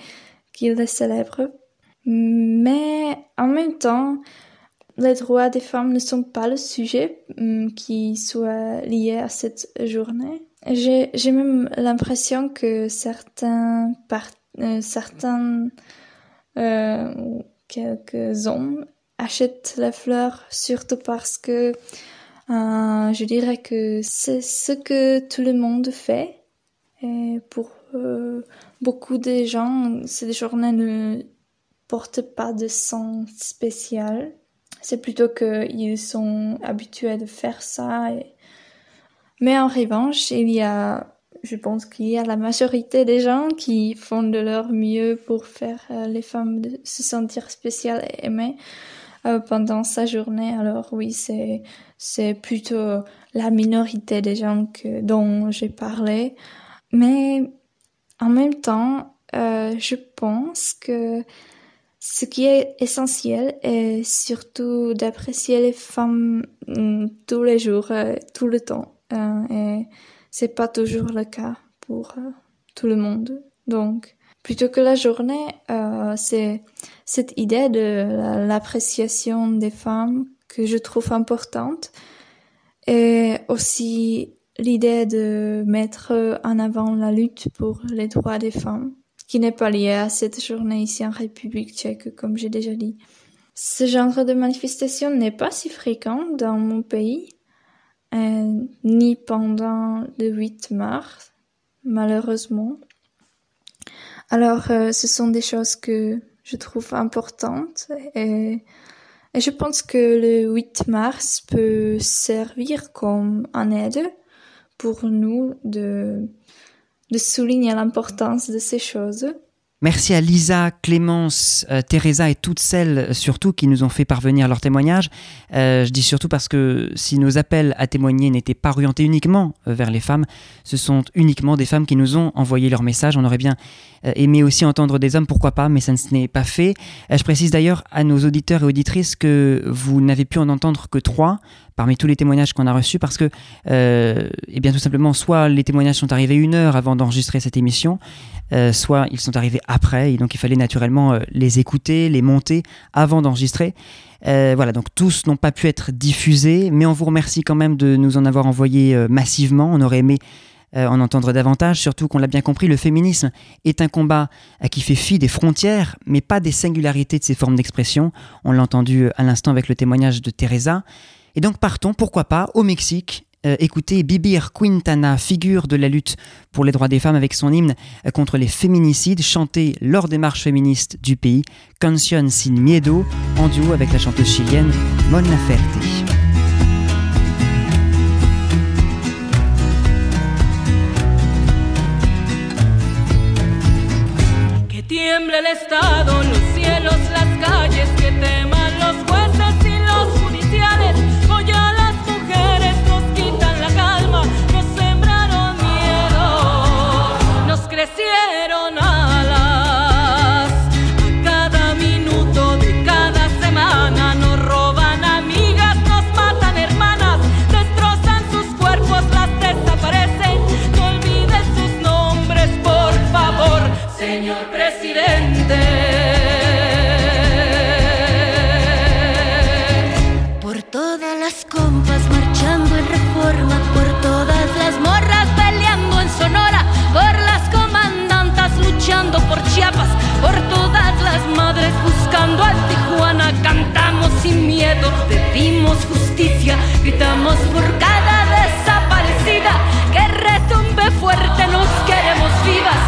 qu'ils les célèbrent. Mais en même temps, les droits des femmes ne sont pas le sujet hum, qui soit lié à cette journée. J'ai, même l'impression que certains, par, euh, certains euh, quelques hommes achètent les fleurs surtout parce que euh, je dirais que c'est ce que tout le monde fait. Et pour beaucoup de gens, ces journées ne portent pas de sens spécial. C'est plutôt qu'ils sont habitués de faire ça mais en revanche, il y a, je pense qu'il y a la majorité des gens qui font de leur mieux pour faire euh, les femmes se sentir spéciales et aimées euh, pendant sa journée. Alors oui, c'est c'est plutôt la minorité des gens que dont j'ai parlé, mais en même temps, euh, je pense que ce qui est essentiel est surtout d'apprécier les femmes mm, tous les jours, tout le temps. Euh, et c'est pas toujours le cas pour euh, tout le monde. Donc, plutôt que la journée, euh, c'est cette idée de l'appréciation des femmes que je trouve importante et aussi l'idée de mettre en avant la lutte pour les droits des femmes, qui n'est pas liée à cette journée ici en République tchèque, comme j'ai déjà dit. Ce genre de manifestation n'est pas si fréquent dans mon pays, euh, ni pendant le 8 mars, malheureusement. Alors, euh, ce sont des choses que je trouve importantes et, Et je pense que le 8 mars peut servir comme un aide pour nous de, de souligner l'importance de ces choses. Merci à Lisa, Clémence, euh, Teresa et toutes celles euh, surtout qui nous ont fait parvenir leurs témoignages. Euh, je dis surtout parce que si nos appels à témoigner n'étaient pas orientés uniquement vers les femmes, ce sont uniquement des femmes qui nous ont envoyé leurs messages. On aurait bien aimé aussi entendre des hommes, pourquoi pas, mais ça ne n'est pas fait. Je précise d'ailleurs à nos auditeurs et auditrices que vous n'avez pu en entendre que trois parmi tous les témoignages qu'on a reçus parce que, eh bien tout simplement, soit les témoignages sont arrivés une heure avant d'enregistrer cette émission, euh, soit ils sont arrivés après, et donc il fallait naturellement euh, les écouter, les monter avant d'enregistrer. Euh, voilà, donc tous n'ont pas pu être diffusés, mais on vous remercie quand même de nous en avoir envoyé massivement. On aurait aimé en entendre davantage, surtout qu'on l'a bien compris, le féminisme est un combat qui fait fi des frontières, mais pas des singularités de ses formes d'expression. On l'a entendu à l'instant avec le témoignage de Teresa. Et donc partons, pourquoi pas, au Mexique, euh, écoutez Bibir Quintana, figure de la lutte pour les droits des femmes avec son hymne euh, contre les féminicides, chanté lors des marches féministes du pays, Canción sin miedo, en duo avec la chanteuse chilienne Mon Laferte. Señor presidente. Por todas las compas marchando en reforma, por todas las morras peleando en Sonora, por las comandantas luchando por Chiapas, por todas las madres buscando a Tijuana, cantamos sin miedo, pedimos justicia, gritamos por cada desaparecida, que retumbe fuerte, nos queremos vivas,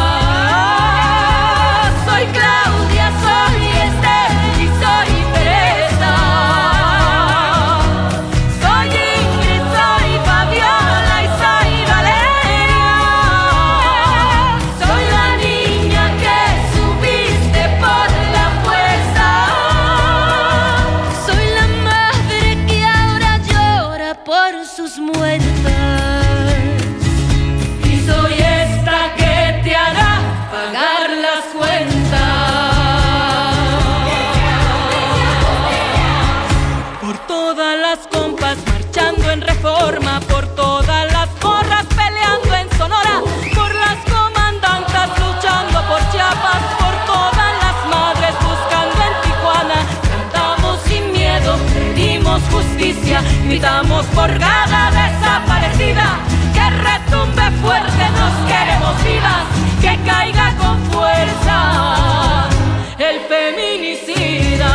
Justicia, gritamos por cada desaparecida. Que retumbe fuerte, nos queremos vivas, que caiga con fuerza el feminicida.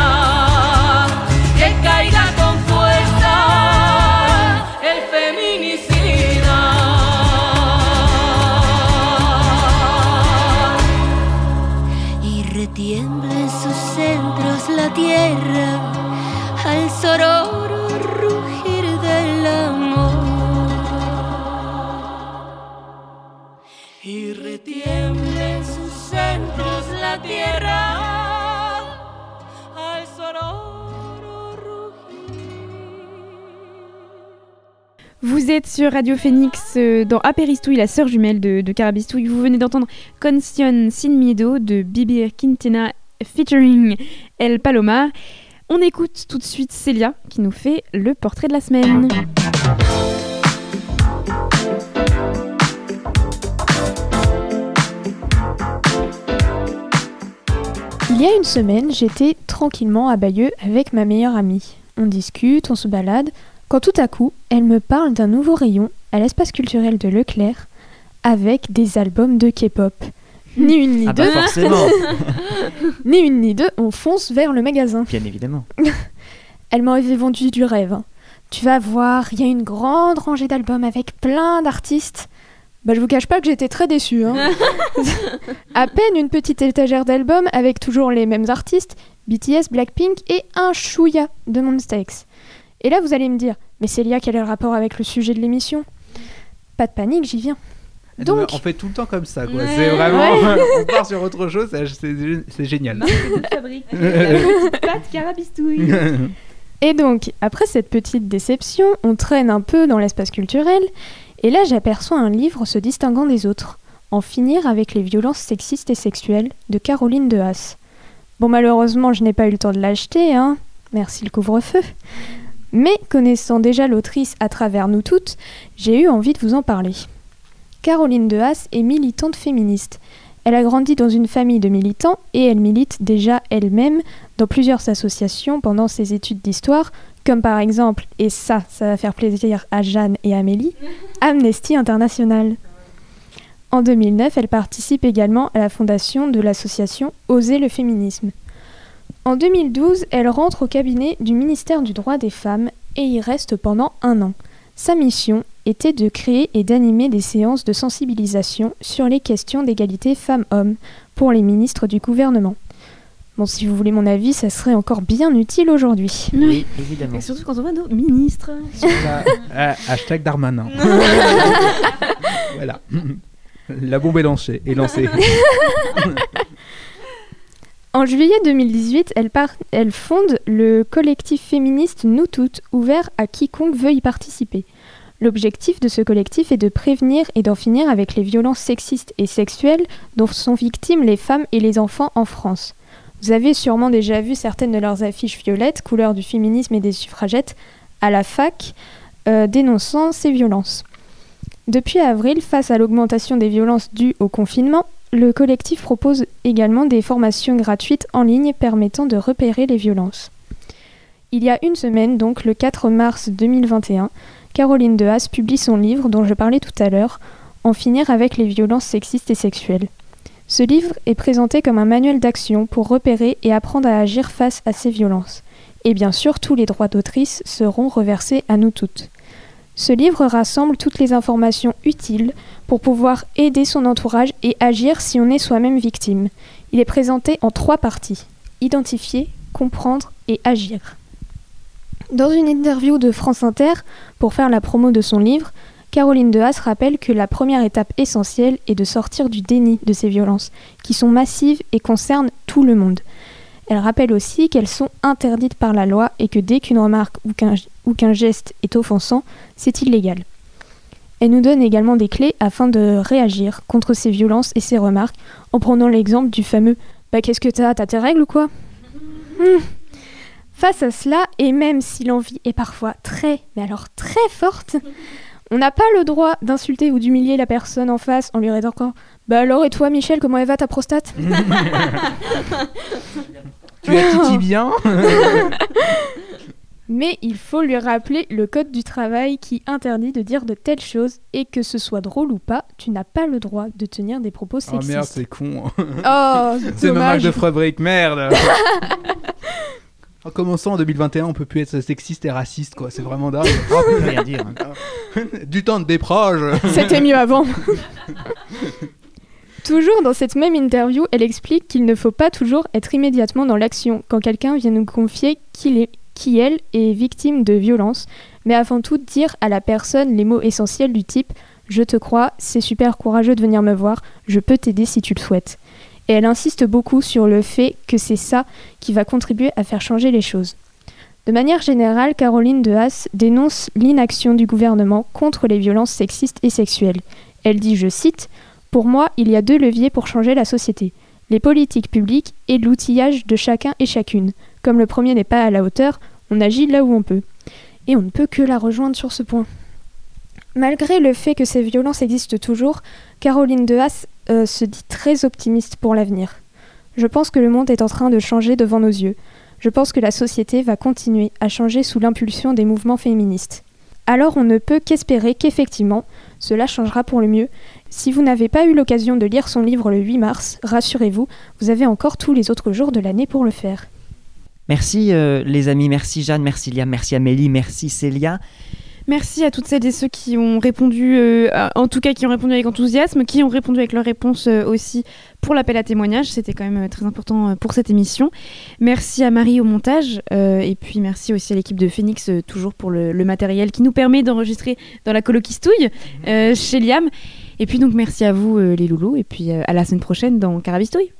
Que caiga con fuerza el feminicida. y retiembla en sus centros la tierra al sororo Vous êtes sur Radio Phoenix euh, dans Apéristouille, la sœur jumelle de, de Carabistouille. Vous venez d'entendre Conción Sin Miedo de Bibi Quintana featuring El Palomar. On écoute tout de suite Célia qui nous fait le portrait de la semaine. Il y a une semaine, j'étais tranquillement à Bayeux avec ma meilleure amie. On discute, on se balade, quand tout à coup, elle me parle d'un nouveau rayon à l'espace culturel de Leclerc avec des albums de K-pop. Ni une ni Ah bah deux. forcément. ni une ni deux, on fonce vers le magasin. Bien évidemment. Elle m'avait vendu du rêve. Tu vas voir, il y a une grande rangée d'albums avec plein d'artistes. Bah, je vous cache pas que j'étais très déçue. hein. à peine une petite étagère d'albums avec toujours les mêmes artistes, BTS, Blackpink et un chouïa de Monsta X. Et là, vous allez me dire, mais Célia, quel est le rapport avec le sujet de l'émission? Pas de panique, j'y viens. Donc, on fait tout le temps comme ça, quoi. Ouais. C'est vraiment. Ouais. on part sur autre chose, c'est- génial. fabrique la petite pâte carabistouille. Et donc, après cette petite déception, on traîne un peu dans l'espace culturel, et là j'aperçois un livre se distinguant des autres, En finir avec les violences sexistes et sexuelles, de Caroline de Haas. Bon, malheureusement, je n'ai pas eu le temps de l'acheter, hein. Merci le couvre-feu. Mais connaissant déjà l'autrice à travers nous toutes, j'ai eu envie de vous en parler. Caroline de Haas est militante féministe. Elle a grandi dans une famille de militants et elle milite déjà elle-même dans plusieurs associations pendant ses études d'histoire, comme par exemple, et ça, ça va faire plaisir à Jeanne et Amélie, Amnesty International. En 2009, elle participe également à la fondation de l'association Oser le féminisme. En 2012, elle rentre au cabinet du ministère du droit des femmes et y reste pendant un an. Sa mission était de créer et d'animer des séances de sensibilisation sur les questions d'égalité femmes-hommes pour les ministres du gouvernement. Bon, si vous voulez mon avis, ça serait encore bien utile aujourd'hui. Oui, évidemment. Et surtout quand on voit nos ministres. Ah, ah, hashtag Darmanin. voilà. La bombe est lancée. Est lancée. En juillet 2018, elle, par- elle fonde le collectif féministe Nous Toutes, ouvert à quiconque veut y participer. L'objectif de ce collectif est de prévenir et d'en finir avec les violences sexistes et sexuelles dont sont victimes les femmes et les enfants en France. Vous avez sûrement déjà vu certaines de leurs affiches violettes, couleur du féminisme et des suffragettes, à la fac, euh, dénonçant ces violences. Depuis avril, face à l'augmentation des violences dues au confinement, le collectif propose également des formations gratuites en ligne permettant de repérer les violences. Il y a une semaine, donc le 4 mars 2021, Caroline de Haas publie son livre dont je parlais tout à l'heure, En finir avec les violences sexistes et sexuelles. Ce livre est présenté comme un manuel d'action pour repérer et apprendre à agir face à ces violences. Et bien sûr, tous les droits d'autrice seront reversés à nous toutes. Ce livre rassemble toutes les informations utiles pour pouvoir aider son entourage et agir si on est soi-même victime. Il est présenté en trois parties. Identifier, comprendre et agir. Dans une interview de France Inter, pour faire la promo de son livre, Caroline de Haas rappelle que la première étape essentielle est de sortir du déni de ces violences, qui sont massives et concernent tout le monde. Elle rappelle aussi qu'elles sont interdites par la loi et que dès qu'une remarque ou qu'un geste est offensant, c'est illégal. Elle nous donne également des clés afin de réagir contre ces violences et ces remarques en prenant l'exemple du fameux Bah qu'est-ce que t'as? T'as tes règles ou quoi Hmm. Face à cela, et même si l'envie est parfois très, mais alors très forte, on n'a pas le droit d'insulter ou d'humilier la personne en face en lui rétorquant Bah alors et toi Michel, comment elle va ta prostate? Tu as titi bien? Mais il faut lui rappeler le code du travail qui interdit de dire de telles choses et que ce soit drôle ou pas, tu n'as pas le droit de tenir des propos Oh sexistes. merde, c'est con. Oh, c'est dommage. de fabrique, merde. En commençant en 2021, on peut plus être sexiste et raciste, quoi. C'est vraiment dingue. Oh. Rien dire. du temps de déproche. C'était mieux avant. Toujours dans cette même interview, elle explique qu'il ne faut pas toujours être immédiatement dans l'action quand quelqu'un vient nous confier qu'il est, qui elle est victime de violence, mais avant tout dire à la personne les mots essentiels du type Je te crois, c'est super courageux de venir me voir, je peux t'aider si tu le souhaites. Et elle insiste beaucoup sur le fait que c'est ça qui va contribuer à faire changer les choses. De manière générale, Caroline de Haas dénonce l'inaction du gouvernement contre les violences sexistes et sexuelles. Elle dit, je cite, Pour moi, il y a deux leviers pour changer la société, les politiques publiques et l'outillage de chacun et chacune. Comme le premier n'est pas à la hauteur, on agit là où on peut. Et on ne peut que la rejoindre sur ce point. Malgré le fait que ces violences existent toujours, Caroline de Haas euh, se dit très optimiste pour l'avenir. Je pense que le monde est en train de changer devant nos yeux. Je pense que la société va continuer à changer sous l'impulsion des mouvements féministes. alors on ne peut qu'espérer qu'effectivement, cela changera pour le mieux. Si vous n'avez pas eu l'occasion de lire son livre le 8 mars, rassurez-vous, vous avez encore tous les autres jours de l'année pour le faire. Merci euh, les amis, merci Jeanne, merci Liam, merci Amélie, merci Célia. Merci à toutes celles et ceux qui ont répondu, euh, en tout cas qui ont répondu avec enthousiasme, qui ont répondu avec leur réponse euh, aussi pour l'appel à témoignage. C'était quand même euh, très important pour cette émission. Merci à Marie au montage et puis merci aussi à l'équipe de Phoenix toujours pour le, le matériel qui nous permet d'enregistrer dans la colokistouille euh, chez Liam. Et puis donc merci à vous les loulous et puis à la semaine prochaine dans Carabistouille.